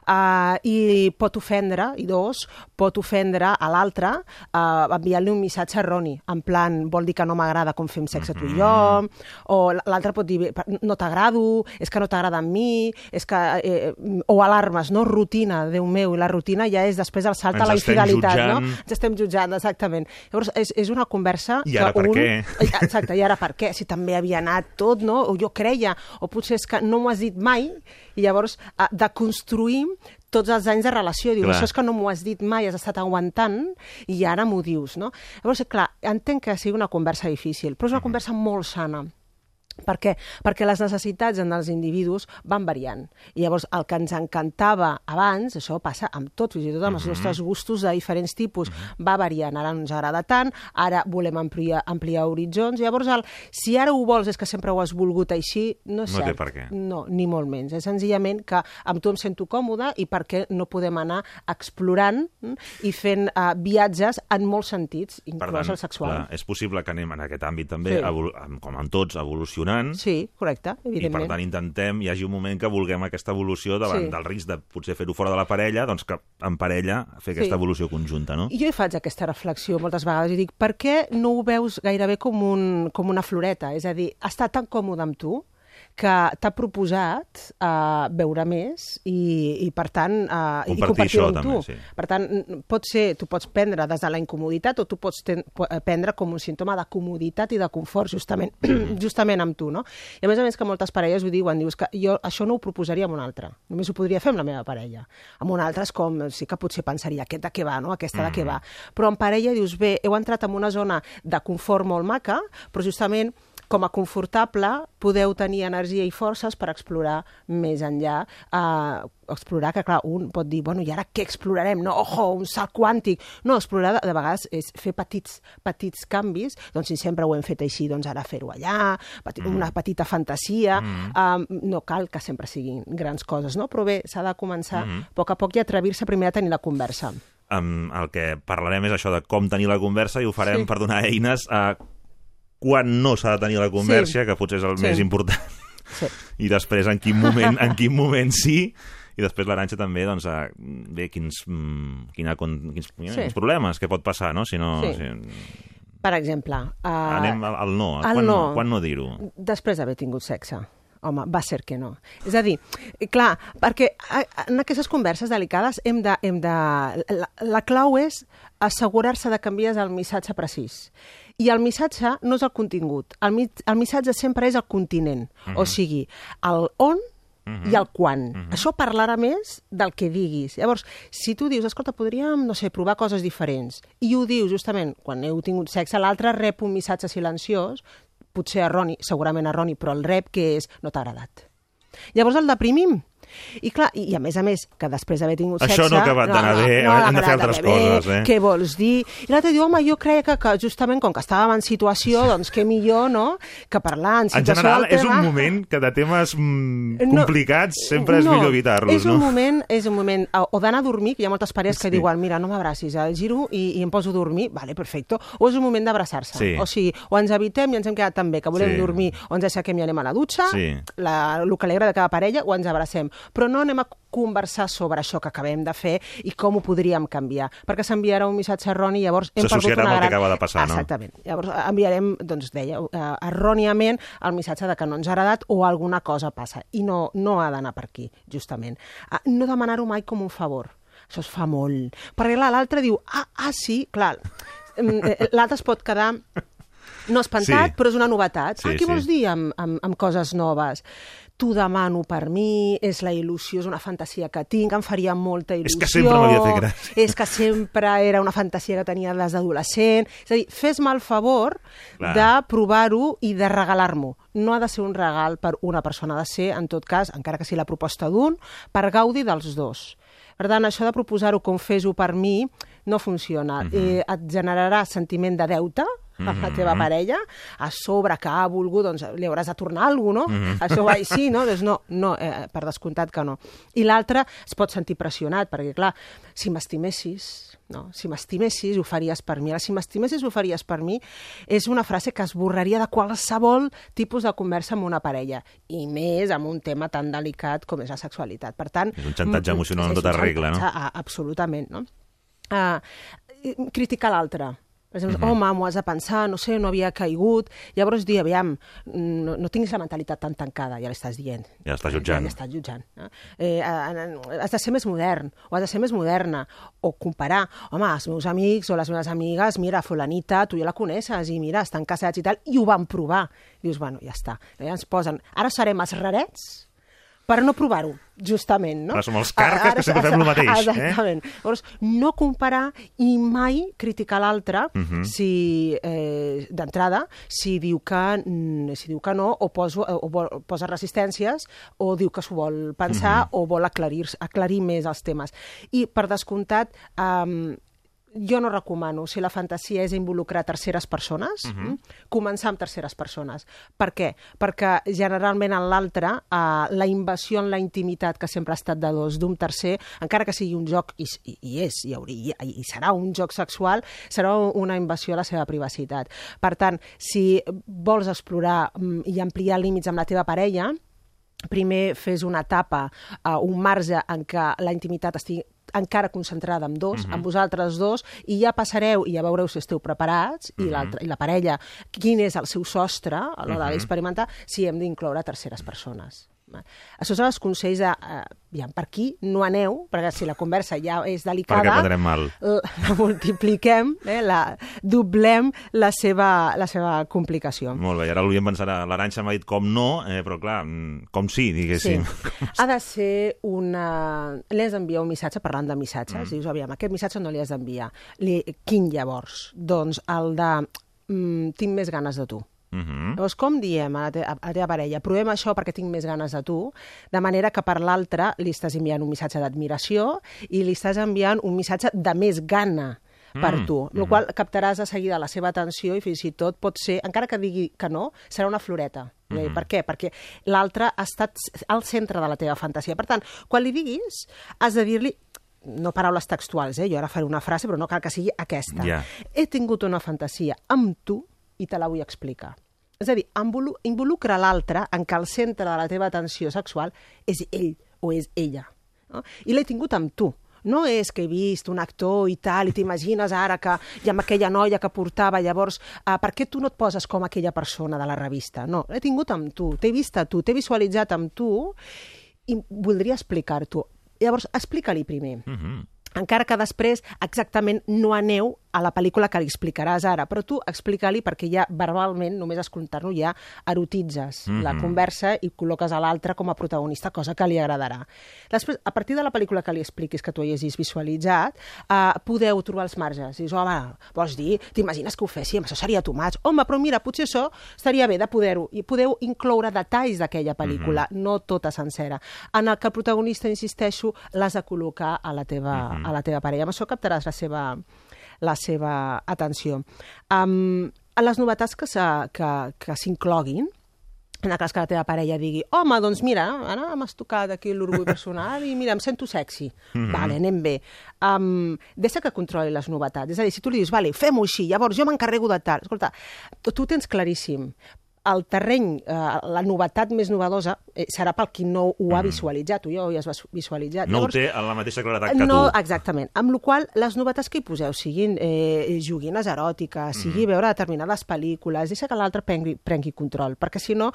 Uh, I pot ofendre, i dos, pot ofendre a l'altre uh, enviant-li un missatge erroni, en plan, vol dir que no m'agrada com fem sexe tu i jo, o l'altre pot dir, no t'agrado, és que no t'agrada amb mi, és que, eh, o alarmes, no? Rutina, Déu meu, i la rutina ja és després el salt Ens a la infidelitat, jutjant. no? Ens estem jutjant, exactament. Llavors, és, és una conversa I ara que per un... què? Exacte, i ara per què? Si també havia anat tot, no? O jo creia, o potser és que no m'ho has dit mai, i llavors eh, de construir tots els anys de relació. Dius, Clar. això és que no m'ho has dit mai, has estat aguantant i ara m'ho dius, no? Llavors, clar, entenc que sigui una conversa difícil, però és una conversa molt sana. Per què? Perquè les necessitats en els individus van variant. I llavors el que ens encantava abans, això passa amb tot, fins i tot amb els nostres gustos de diferents tipus, va variant. Ara no ens agrada tant, ara volem ampliar, ampliar horitzons. Llavors, el, si ara ho vols és que sempre ho has volgut així, no és No té cert. per què. No, ni molt menys. És senzillament que amb tu em sento còmode i perquè no podem anar explorant mm, i fent uh, viatges en molts sentits, inclòs el sexual. clar, és possible que anem en aquest àmbit també, Sí. com en tots, evolucionant evolucionant, Sí, correcte, i per evidentment. tant intentem, hi hagi un moment que vulguem aquesta evolució davant Sí. del risc de potser fer-ho fora de la parella, doncs que en parella fer aquesta Sí. evolució conjunta, no? I jo hi faig aquesta reflexió moltes vegades i dic, per què no ho veus gairebé com, un, com una floreta? És a dir, està tan còmode amb tu que t'ha proposat uh, veure més i, i per tant, uh, i Compartir compartir-ho això amb també, tu. sí. Per tant, pot ser, tu pots prendre des de la incomoditat o tu pots ten, eh, prendre com un símptoma de comoditat i de confort, justament, justament amb tu, no? I a més a més que moltes parelles ho diuen, dius que jo això no ho proposaria amb un altre, només ho podria fer amb la meva parella. Amb un altre és com, sí que potser pensaria, aquest de què va, no? Aquesta de què va. Però en parella dius, bé, heu entrat en una zona de confort molt maca, però justament com a confortable podeu tenir energia i forces per explorar més enllà, eh, explorar que, clar, un pot dir, bueno, i ara què explorarem? No, ojo, un salt quàntic. No, explorar de, de vegades és fer petits, petits canvis, doncs si sempre ho hem fet així, doncs ara fer-ho allà, peti, mm. una petita fantasia, mm. um, no cal que sempre siguin grans coses, no? Però bé, s'ha de començar mm. a poc a poc i atrevir-se primer a tenir la conversa. amb el que parlarem és això de com tenir la conversa i ho farem Sí. per donar eines a quan no s'ha de tenir la conversa, Sí. que potser és el Sí. més important, Sí. i després en quin moment, en quin moment sí, i després l'Aranxa també, doncs, a, bé, quins, mm, quina, quins, Sí. quins problemes, què pot passar, no? Si no Sí. si, Per exemple... Uh, anem al, al no, al quan no. quan no dir-ho? després d'haver tingut sexe. Home, va ser que no. És a dir, clar, perquè en aquestes converses delicades hem de... Hem de la, la clau és assegurar-se de envies el missatge precís. I el missatge no és el contingut. El, mi, el missatge sempre és el continent. O sigui, el on i el quan. Això parlarà més del que diguis. Llavors, si tu dius, escolta, podríem, no sé, provar coses diferents, i ho dius justament quan heu tingut sexe, l'altre rep un missatge silenciós, potser erroni, segurament erroni, però el rep que és no t'ha agradat. Llavors el deprimim. I clar, i, i a més a més, que després d'haver tingut Això sexe... no ha acabat d'anar bé, ha hem de fer altres bé, coses, eh? Què vols dir? I l'altre diu, home, jo crec que, que justament com que estàvem en situació, doncs què millor, no?, que parlar en En situació general, del és un tema... moment que de temes mm, No, complicats sempre és no, millor evitar-los, és un no? moment, és un moment o d'anar a dormir, que hi ha moltes parelles que Sí. diuen, mira, no m'abracis, el giro i, i em poso a dormir, vale, perfecto. O és un moment d'abraçar-se. Sí. O sigui, o ens evitem i ens hem quedat tan bé que volem Sí. dormir, o ens aixequem i anem a la dutxa, Sí. la, el que alegra de cada parella, o ens abracem. Però no anem a conversar sobre això que acabem de fer i com ho podríem canviar, perquè s'enviarà un missatge erroni i llavors hem perdut una amb el que gran... acaba de passar, no? Exactament. Llavors enviarem, doncs deia, eh, erròniament el missatge de que no ens ha agradat o alguna cosa passa. I no, no ha d'anar per aquí, justament. Ah, No demanar-ho mai com un favor. Això es fa molt. Perquè l'altre diu, ah, ah, sí, clar, mm, eh, l'altre es pot quedar no espantat, Sí. però és una novetat. Sí, ah, què sí. vols dir amb, amb, amb coses noves? T'ho demano per mi, és la il·lusió, és una fantasia que tinc, em faria molta il·lusió. És que sempre m'havia fet gràcia. És que sempre era una fantasia que tenia des d'adolescent. És a dir, fes-me el favor Clar. de provar-ho i de regalar-m'ho. No ha de ser un regal per una persona, ha de ser, en tot cas, encara que sigui la proposta d'un, per gaudi dels dos. Per tant, això de proposar-ho com fes-ho per mi no funciona. Mhm. eh, et generarà sentiment de deute amb la teva parella, a sobre que ha volgut, doncs li hauràs de tornar alguna cosa, no? Mhm. Això va així, no? Doncs no, no eh, per descomptat que no. I l'altre es pot sentir pressionat, perquè, clar, si m'estimessis, no? si m'estimessis, ho faries per mi. Ara, si m'estimessis, ho faries per mi, és una frase que es borraria de qualsevol tipus de conversa amb una parella, i més amb un tema tan delicat com és la sexualitat. Per tant... És un xantatge mm, emocional en tota regla, no? Absolutament, no? Uh, criticar l'altre. Per exemple, Mhm. home, m'ho has de pensar, no sé, no havia caigut. Llavors dir, aviam, no, no tinguis la mentalitat tan tancada, ja l'estàs dient. Ja l'estàs jutjant. Ja, ja estàs jutjant. No? Eh, eh, has de ser més modern, o has de ser més moderna, o comparar. Home, els meus amics o les meves amigues, mira, fulanita, tu ja la coneixes, i mira, estan casats i tal, i ho van provar. Dius, bueno, ja està. Ja ens posen... Ara serem els rarets per no provar-ho, justament, no? Ara som els carques que sempre fem lo mateix, eh? Exactament. Llavors, no comparar i mai criticar l'altre Mhm. si, eh, d'entrada, si diu que si diu que no, o, poso, o vol, posa resistències, o diu que s'ho vol pensar, Mhm. o vol aclarir, aclarir més els temes. I, per descomptat, um, jo no recomano, si la fantasia és involucrar terceres persones, uh -huh. començar amb terceres persones. Per què? Perquè generalment en l'altre, eh, la invasió en la intimitat que sempre ha estat de dos d'un tercer, encara que sigui un joc, i, i, i és, i, hauria, i, i serà un joc sexual, serà una invasió a la seva privacitat. Per tant, si vols explorar mm, i ampliar límits amb la teva parella, primer fes una etapa, uh, un marge en què la intimitat estigui encara concentrada en dos, Mhm. amb vosaltres dos, i ja passareu i ja veureu si esteu preparats, i, l'altre- i la parella, quin és el seu sostre a l'hora Mhm. d'experimentar, si hem d'incloure terceres persones. Això són els consells de... Eh, aviam, per aquí no aneu, perquè si la conversa ja és delicada... Perquè mal. La, multipliquem, eh, la, doblem la seva, la seva complicació. Molt bé, i ara l'Orient pensarà, l'Aranxa m'ha dit com no, eh, però clar, mm, com sí, diguéssim. Ha de ser una... Li has d'enviar un missatge parlant de missatges. Mm. Dius, aviam, aquest missatge no li has d'enviar. Li... Quin llavors? Doncs el de... Mm, tinc més ganes de tu. Mhm. Llavors, com diem a la, te a la teva parella? Provem això perquè tinc més ganes de tu, de manera que per l'altre li estàs enviant un missatge d'admiració i li estàs enviant un missatge de més gana per Mm, tu, amb la qual quaptaràs de seguida la seva atenció i fins i tot pot ser, encara que digui que no, serà una floreta. Mm. -hmm. Per què? Perquè l'altre ha estat al centre de la teva fantasia. Per tant, quan li diguis, has de dir-li no paraules textuals, eh? jo ara faré una frase, però no cal que sigui aquesta. Ja. He tingut una fantasia amb tu i te la vull explicar. És a dir, involu involucra l'altre en què el centre de la teva atenció sexual és ell o és ella. No? I l'he tingut amb tu. No és que he vist un actor i tal, i t'imagines ara que hi ha aquella noia que portava, llavors, uh, per què tu no et poses com aquella persona de la revista? No, l'he tingut amb tu, t'he vist a tu, t'he visualitzat amb tu i voldria explicar-t'ho. Llavors, explica-li primer. Mhm. Encara que després exactament no aneu a la pel·lícula que li explicaràs ara, però tu explica-li perquè ja verbalment, només escoltar-lo ja, erotitzes mm -hmm. la conversa i col·loques a l'altre com a protagonista, cosa que li agradarà. Després, a partir de la pel·lícula que li expliquis que tu hagis visualitzat, eh, podeu trobar els marges. Dius, home, vols dir, t'imagines que ho féssim, això seria much. Home, però mira, potser això estaria bé de poder-ho, i podeu incloure detalls d'aquella pel·lícula, mm -hmm. no tota sencera, en el que el protagonista, insisteixo, l'has de col·locar a la teva, mm -hmm. a la teva parella. Amb això captaràs la seva, la seva atenció. Um, a les novetats que que, que s'incloguin, en el cas que la teva parella digui home, doncs mira, ara m'has tocat aquí l'orgull personal i mira, em sento sexy. Mm -hmm. Vale, anem bé. Um, deixa que controli les novetats. És a dir, si tu li dius, vale, fem-ho així, llavors jo m'encarrego de tal. Escolta, tu tens claríssim el terreny, eh, la novetat més novedosa eh, serà pel qui no ho ha visualitzat, tu ja ho has visualitzat. No ho té en la mateixa claretat que no, tu. exactament. Amb la qual les novetats que hi poseu siguin eh, joguines eròtiques, sigui Mm. veure determinades pel·lícules, deixa que l'altre prengui, prengui control, perquè si no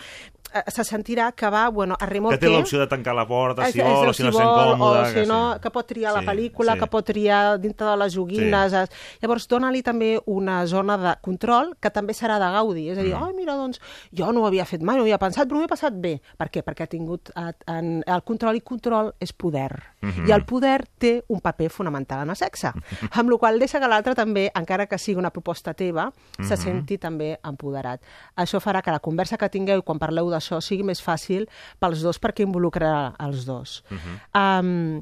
eh, se sentirà que va, bueno, a Que remolque... té l'opció de tancar la porta, si vol, o si no si sent vol, còmode. o si no, sí. que pot triar Sí, la pel·lícula, sí. que pot triar dintre de les joguines. Sí. es- Llavors, dona-li també una zona de control que també serà de gaudi. És a dir, Mm. ai, mira, doncs, jo no ho havia fet mai, no ho havia pensat, però m'ho he passat bé. Per què? Perquè ha tingut en, el control i control és poder. Mhm. I el poder té un paper fonamental en el sexe. amb la qual deixa que l'altre també, encara que sigui una proposta teva, se Mhm. senti també empoderat. Això farà que la conversa que tingueu quan parleu d'això sigui més fàcil pels dos perquè involucrarà els dos. um,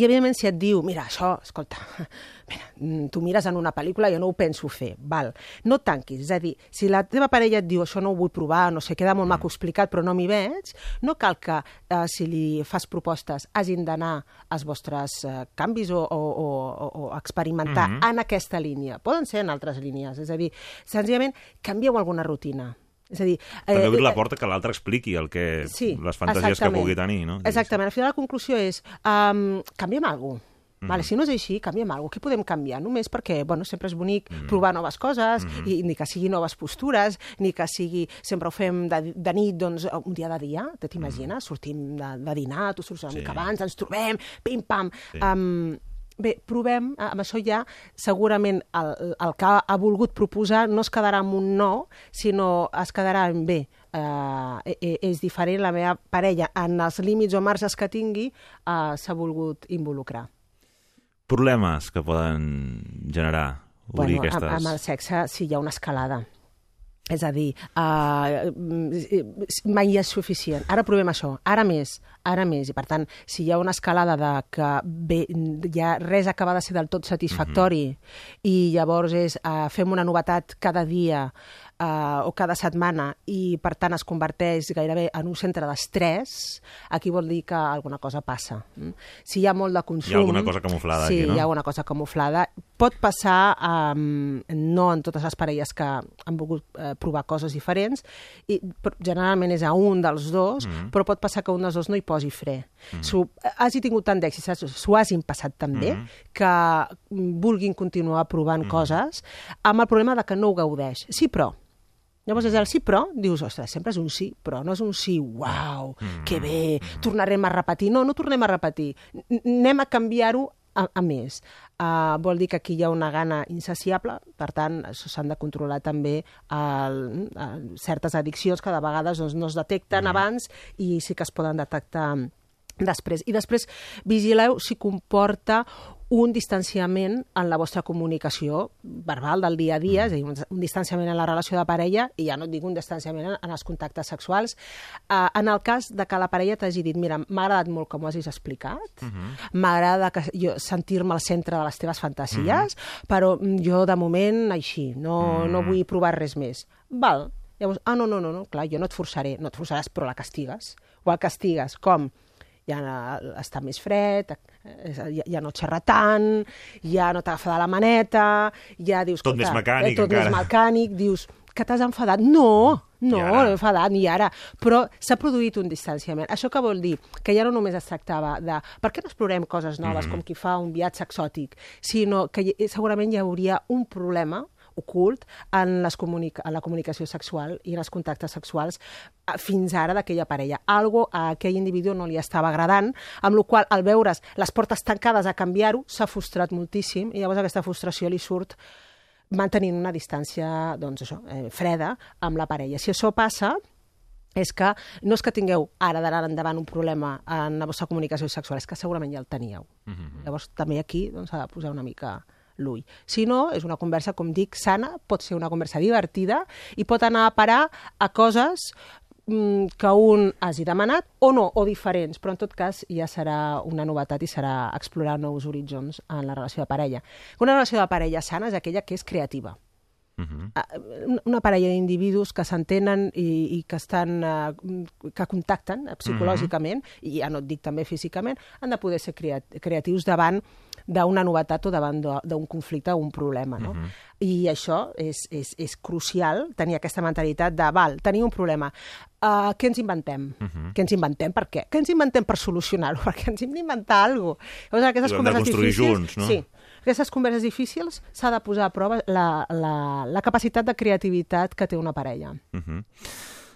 i, evidentment, si et diu, mira, això, escolta, mira, mm, tu mires en una pel·lícula, jo no ho penso fer, val. No tanquis, és a dir, si la teva parella et diu, això no ho vull provar, no sé, queda molt maco explicat, però no m'hi veig, no cal que, eh, si li fas propostes, hagin d'anar als vostres eh, canvis o, o, o, o, experimentar Mhm. en aquesta línia. Poden ser en altres línies, és a dir, senzillament, canvieu alguna rutina. És a dir... També obrir la eh, porta que l'altre expliqui el que, Sí, les fantasies exactament. que pugui tenir, no? Exactament. Al final la conclusió és, um, canviem alguna cosa. Mhm. Vale, si no és així, canviem alguna cosa. Què podem canviar? Només perquè bueno, sempre és bonic provar noves coses, Mhm. i ni que sigui noves postures, ni que sigui... Sempre ho fem de, de nit, doncs, un dia de dia, te t'imagines? Sortim de, de dinar, tu surts una. Sí. mica abans, ens trobem, pim-pam... Sí. Um, Bé, provem, eh, amb això ja segurament el, el que ha volgut proposar no es quedarà amb un no, sinó es quedarà en bé. Eh, eh, és diferent, la meva parella, en els límits o marges que tingui, eh, s'ha volgut involucrar. Problemes que poden generar obrir Bueno, amb, aquestes... amb el sexe sí hi ha una escalada. És a dir, uh, mai és suficient. Ara provem això, ara més, ara més. I per tant, si hi ha una escalada de que bé, ja res acaba de ser del tot satisfactori mm -hmm. i llavors és uh, fem una novetat cada dia uh, o cada setmana i per tant es converteix gairebé en un centre d'estrès, aquí vol dir que alguna cosa passa. Mm? Si hi ha molt de consum... Hi ha alguna cosa camuflada sí, aquí, no? hi ha alguna cosa camuflada. Pot passar, um, no en totes les parelles que han volgut uh, provar coses diferents, i generalment és a un dels dos, mm -hmm. però pot passar que un dels dos no hi posi fre. Mm -hmm. so, hagi tingut tant d'èxit, s'ho hagin passat tan bé, mm -hmm. que vulguin continuar provant mm -hmm. coses, amb el problema de que no ho gaudeix. Sí, però, Llavors, és el sí, però, dius, ostres, sempre és un sí, però no és un sí, uau, mm. que bé, tornarem a repetir. No, no tornem a repetir. N anem a canviar-ho a, a més. Uh, vol dir que aquí hi ha una gana insaciable, per tant, s'han de controlar també el, el, certes addiccions que de vegades doncs, no es detecten mm. abans i sí que es poden detectar després. I després vigileu si comporta un distanciament en la vostra comunicació verbal del dia a dia, és a dir, un, un distanciament en la relació de parella, i ja no et dic un distanciament en, en els contactes sexuals. Uh, en el cas de que la parella t'hagi dit, mira, m'ha agradat molt com ho hagis explicat, m'agrada uh -huh. sentir-me al centre de les teves fantasies, uh -huh. però jo de moment així, no, uh -huh. no vull provar res més. Val, Llavors, ah, no, no, no, no, clar, jo no et forçaré, no et forçaràs, però la castigues. O el castigues, com? Ja està més fred, ja, ja no xerra tant, ja no t'agafa de la maneta, ja dius... Tot més mecànic, eh, tot encara. més mecànic, dius que t'has enfadat. No, no, no enfadat, ni ara. Però s'ha produït un distanciament. Això què vol dir? Que ja no només es tractava de per què no explorem coses noves, Mhm. com qui fa un viatge exòtic, sinó que segurament hi hauria un problema ocult en, les comunica en la comunicació sexual i en els contactes sexuals eh, fins ara d'aquella parella. Algo a aquell individu no li estava agradant, amb la qual al veure's les portes tancades a canviar-ho s'ha frustrat moltíssim i llavors aquesta frustració li surt mantenint una distància doncs això, eh, freda amb la parella. Si això passa, és que no és que tingueu ara d'ara endavant un problema en la vostra comunicació sexual, és que segurament ja el teníeu. Mm -hmm. Llavors també aquí doncs, s'ha de posar una mica l'ull. Si no, és una conversa, com dic, sana, pot ser una conversa divertida i pot anar a parar a coses mm, que un hagi demanat o no, o diferents, però en tot cas ja serà una novetat i serà explorar nous horitzons en la relació de parella. Una relació de parella sana és aquella que és creativa Ah, una- una parella d'individus que s'entenen i, i que estan eh, que contacten eh, psicològicament i ja no et dic també físicament han de poder ser crea creatius davant d'una novetat o davant d'un conflicte o un problema no? i això és, és, és crucial tenir aquesta mentalitat de val, tenir un problema uh, què ens inventem? Què ens inventem? Per què? Què ens inventem per solucionar-ho? Perquè ens hem d'inventar alguna cosa. Llavors, aquestes converses construir difícils... junts, no? Sí, aquestes converses difícils s'ha de posar a prova la, la, la capacitat de creativitat que té una parella. Mhm.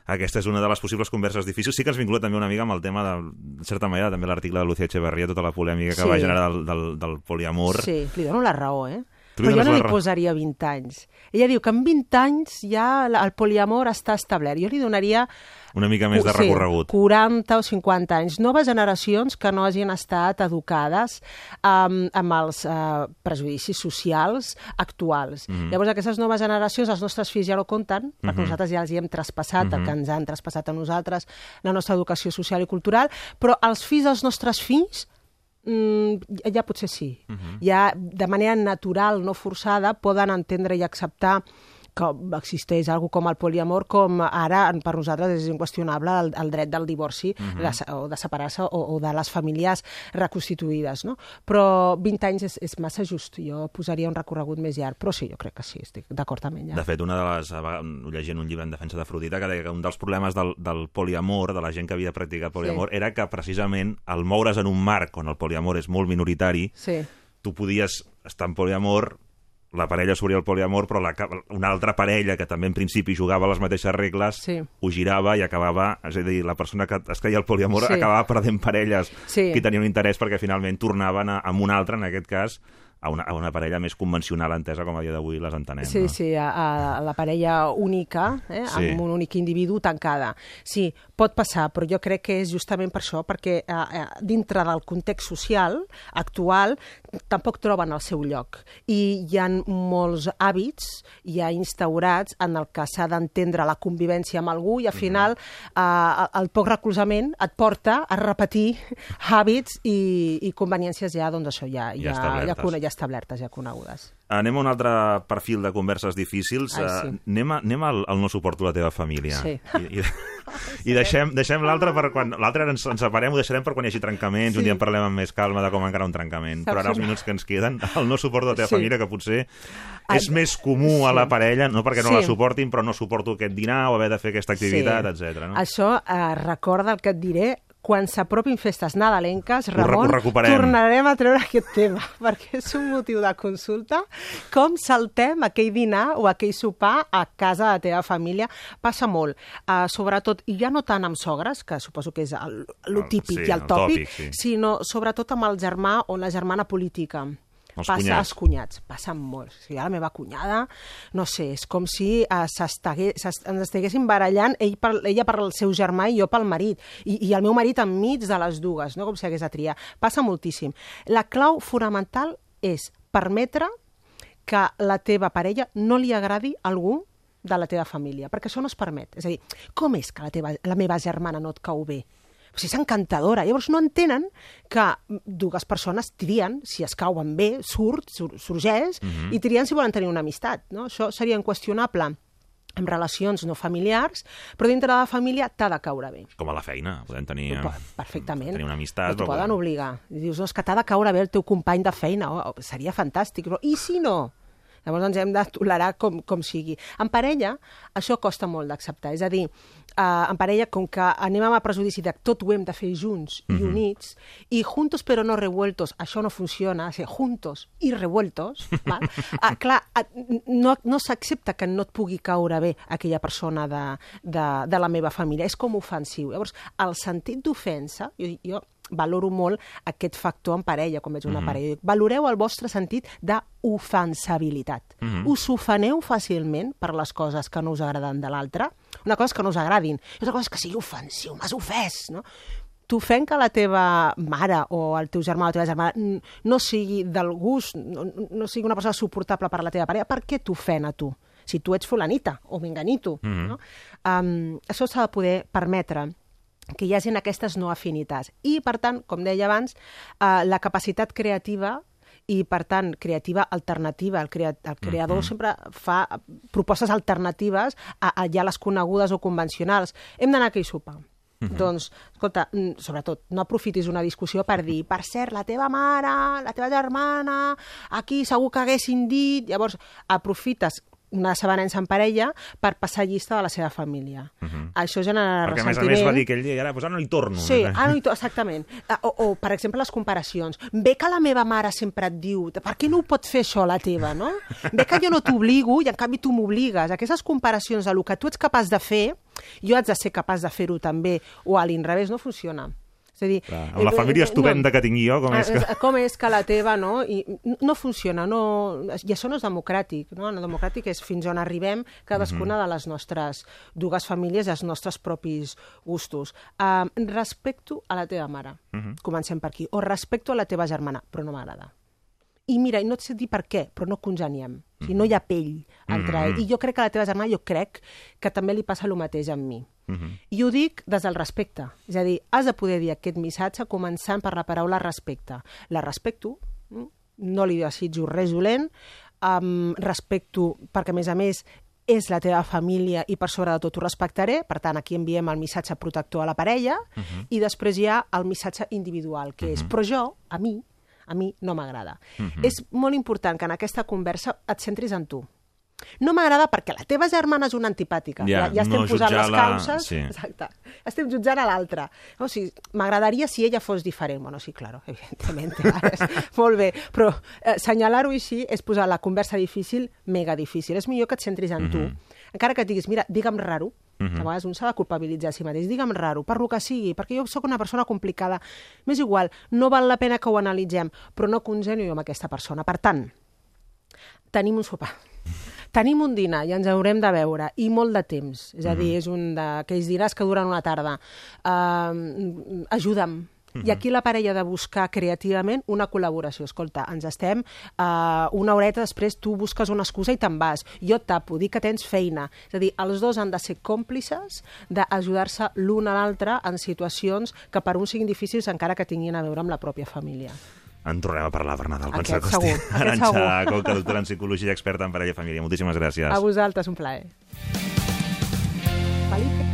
Aquesta és una de les possibles converses difícils. Sí que ens vincula també una mica amb el tema, de, de certa manera, també l'article de Lucía Echeverría, tota la polèmica que Sí. va generar del, del, del poliamor. Sí, li dono la raó, eh? Tu Però jo no li posaria 20 anys. Ella diu que en 20 anys ja el poliamor està establert. Jo li donaria... Una mica més de sí, recorregut. 40 o 50 anys. Noves generacions que no hagin estat educades um, amb els uh, prejudicis socials actuals. Mhm. Mm. Llavors, aquestes noves generacions, els nostres fills ja no compten, perquè nosaltres ja els hi hem traspassat Mhm. el que ens han traspassat a nosaltres, la nostra educació social i cultural, però els fills dels nostres fills mm, ja- potser sí. Ja de manera natural, no forçada, poden entendre i acceptar que existeix algo com el poliamor, com ara per nosaltres és inqüestionable el, el dret del divorci de, se- o de separar-se o, o de les famílies reconstituïdes. No? Però 20 anys és, és massa just. Jo posaria un recorregut més llarg. Però sí, jo crec que sí, estic d'acord amb ella. De fet, una de les, llegint un llibre en defensa d'Afrodita, que deia que un dels problemes del, del poliamor, de la gent que havia practicat poliamor, Sí. era que precisament el moure's en un marc on el poliamor és molt minoritari, Sí. tu podies estar en poliamor, la parella s'obria el poliamor, però la, una altra parella que també en principi jugava les mateixes regles Sí. ho girava i acabava, és a dir, la persona que es creia el poliamor Sí. acabava perdent parelles Sí. que tenien un interès perquè finalment tornaven a, amb un altre, en aquest cas, a una, a una parella més convencional entesa com a dia d'avui les entenem. Sí, no? sí, a, a la parella única, eh, Sí. amb un únic individu tancada. Sí, pot passar, però jo crec que és justament per això, perquè eh, eh, dintre del context social actual tampoc troben el seu lloc. I hi ha molts hàbits ja instaurats en el que s'ha d'entendre la convivència amb algú i al final eh, el poc recolzament et porta a repetir hàbits i, i conveniències ja, doncs això, ja, Ja ja, ja, ja establertes, ja conegudes. Anem a un altre perfil de converses difícils. Ai, Eh, sí. anem, a, anem al, al no suporto la teva família. Sí. I, i, i deixem, deixem l'altre per quan... L'altre ens, ens separem, ho deixarem per quan hi hagi trencaments, Sí. un dia en parlem amb més calma de com encara un trencament. Però ara els Saps? minuts que ens queden, el no suporto la teva Sí. família, que potser Ah, és més comú a sí. la parella, no perquè no Sí. la suportin, però no suporto aquest dinar o haver de fer aquesta activitat, etc. No? Això eh, recorda el que et diré quan s'apropin festes nadalenques, Ramon, tornarem a treure aquest tema, perquè és un motiu de consulta. Com saltem aquell dinar o aquell sopar a casa de la teva família? Passa molt. Uh, sobretot, i ja no tant amb sogres, que suposo que és el, el El- típic sí, i el el tòpic, tòpic, sí. sinó sobretot amb el germà o la germana política. Els Passa cunyats. als cunyats, passen molt. O sigui, la meva cunyada, no sé, és com si uh, ens estiguessin barallant ell per, ella per el seu germà i jo pel marit, i, i el meu marit enmig de les dues, no com si hagués de triar. Passa moltíssim. La clau fonamental és permetre que la teva parella no li agradi a algú de la teva família, perquè això no es permet. És a dir, com és que la, teva, la meva germana no et cau bé? O sigui, és encantadora. Llavors no entenen que dues persones trien si es cauen bé, surt, sur, sorgeix, i trien si volen tenir una amistat. No? Això seria inqüestionable en relacions no familiars, però dintre de la família t'ha de caure bé. Com a la feina, podem tenir... eh, Per- Perfectament. Tenir una amistat. Però t'ho però- poden obligar. I dius, no, és que t'ha de caure bé el teu company de feina. Oh, seria fantàstic. Però, I si no? Llavors ens hem de tolerar com, com sigui. En parella, això costa molt d'acceptar. És a dir, eh, en parella, com que anem amb el prejudici de tot ho hem de fer junts i units, i juntos però no revueltos, això no funciona, dir, juntos i revueltos, val? Ah, clar, ah, no, no s'accepta que no et pugui caure bé aquella persona de, de, de la meva família. És com ofensiu. Llavors, el sentit d'ofensa, jo, jo valoro molt aquest factor en parella, quan veig una parella. Dic, Valoreu el vostre sentit d'ofensabilitat. Us ofeneu fàcilment per les coses que no us agraden de l'altre. Una cosa és que no us agradin, i altra cosa és que sigui ofensiu, m'has ofès, no? t'ofèn que la teva mare o el teu germà o la teva germana no sigui del gust, no, no sigui una persona suportable per a la teva parella, per què t'ofèn a tu? Si tu ets fulanita o menganito, mm -hmm. no? Um, això s'ha de poder permetre que hi hagin aquestes no afinitats. I, per tant, com deia abans, eh, la capacitat creativa i, per tant, creativa alternativa. El, crea el creador sempre fa propostes alternatives a, a ja les conegudes o convencionals. Hem d'anar a aquell sopar. Doncs, escolta, mm, sobretot, no aprofitis una discussió per dir, per cert, la teva mare, la teva germana, aquí segur que haguessin dit... Llavors, aprofites una sabanença en parella per passar llista de la seva família. Això genera Perquè, a més a ressentiment. més, va dir aquell dia, ara, doncs ara no hi torno. Sí, ah, no, hi to- exactament. Ah, O, o, per exemple, les comparacions. Bé que la meva mare sempre et diu per què no ho pot fer això la teva, no? Bé que jo no t'obligo i en canvi tu m'obligues. Aquestes comparacions de lo que tu ets capaç de fer, jo haig de ser capaç de fer-ho també, o a l'inrevés, no funciona. És a dir... Clar, amb la família estupenda que tinc jo, com és que... Eh, Com és que la teva, no? I no funciona, no... I això no és democràtic, no? No democràtic és fins on arribem cadascuna de les nostres dues famílies i els nostres propis gustos. Uh, respecto a la teva mare, comencem per aquí, o respecto a la teva germana, però no m'agrada. I mira, i no et sé dir per què, però no congeniem. O sigui, no hi ha pell entre ells. I jo crec que a la teva germana, jo crec que també li passa el mateix amb mi. I ho dic des del respecte. És a dir, has de poder dir aquest missatge començant per la paraula respecte. La respecto, mm, no li desitjo res dolent, um, respecto perquè, a més a més, és la teva família i per sobre de tot ho respectaré, per tant aquí enviem el missatge protector a la parella i després hi ha el missatge individual, que és però jo, a mi, a mi no m'agrada. És molt important que en aquesta conversa et centris en tu. No m'agrada perquè la teva germana és una antipàtica. Ja, ja, ja estem no posant les causes. sí. Exacte. Estem jutjant a l'altre. O sigui, m'agradaria si ella fos diferent. Bueno, sí, claro, evidentemente. Molt bé. Però eh, senyalar-ho així és posar la conversa difícil mega difícil. És millor que et centris en tu. Encara que et diguis, mira, digue'm raro, Mhm. A vegades un s'ha de culpabilitzar a si mateix. Digue'm raro, per lo que sigui, perquè jo sóc una persona complicada. M'és igual, no val la pena que ho analitzem, però no congenio amb aquesta persona. Per tant, tenim un sopar. Tenim un dinar i ens haurem de veure, i molt de temps. És a dir, és un d'aquells dinars que duren una tarda. Uh, ajuda'm. I aquí la parella de buscar creativament una col·laboració. Escolta, ens estem uh, una horeta després, tu busques una excusa i te'n vas. Jo et tapo, dic que tens feina. És a dir, els dos han de ser còmplices d'ajudar-se l'un a l'altre en situacions que per un siguin difícils encara que tinguin a veure amb la pròpia família. En tornem a parlar, Bernat, quan Aquest s'acosti. segur, aquest Arantxa segur. Coca, doctora en psicologia i experta en parella i família. Moltíssimes gràcies. A vosaltres, un plaer. Felipe.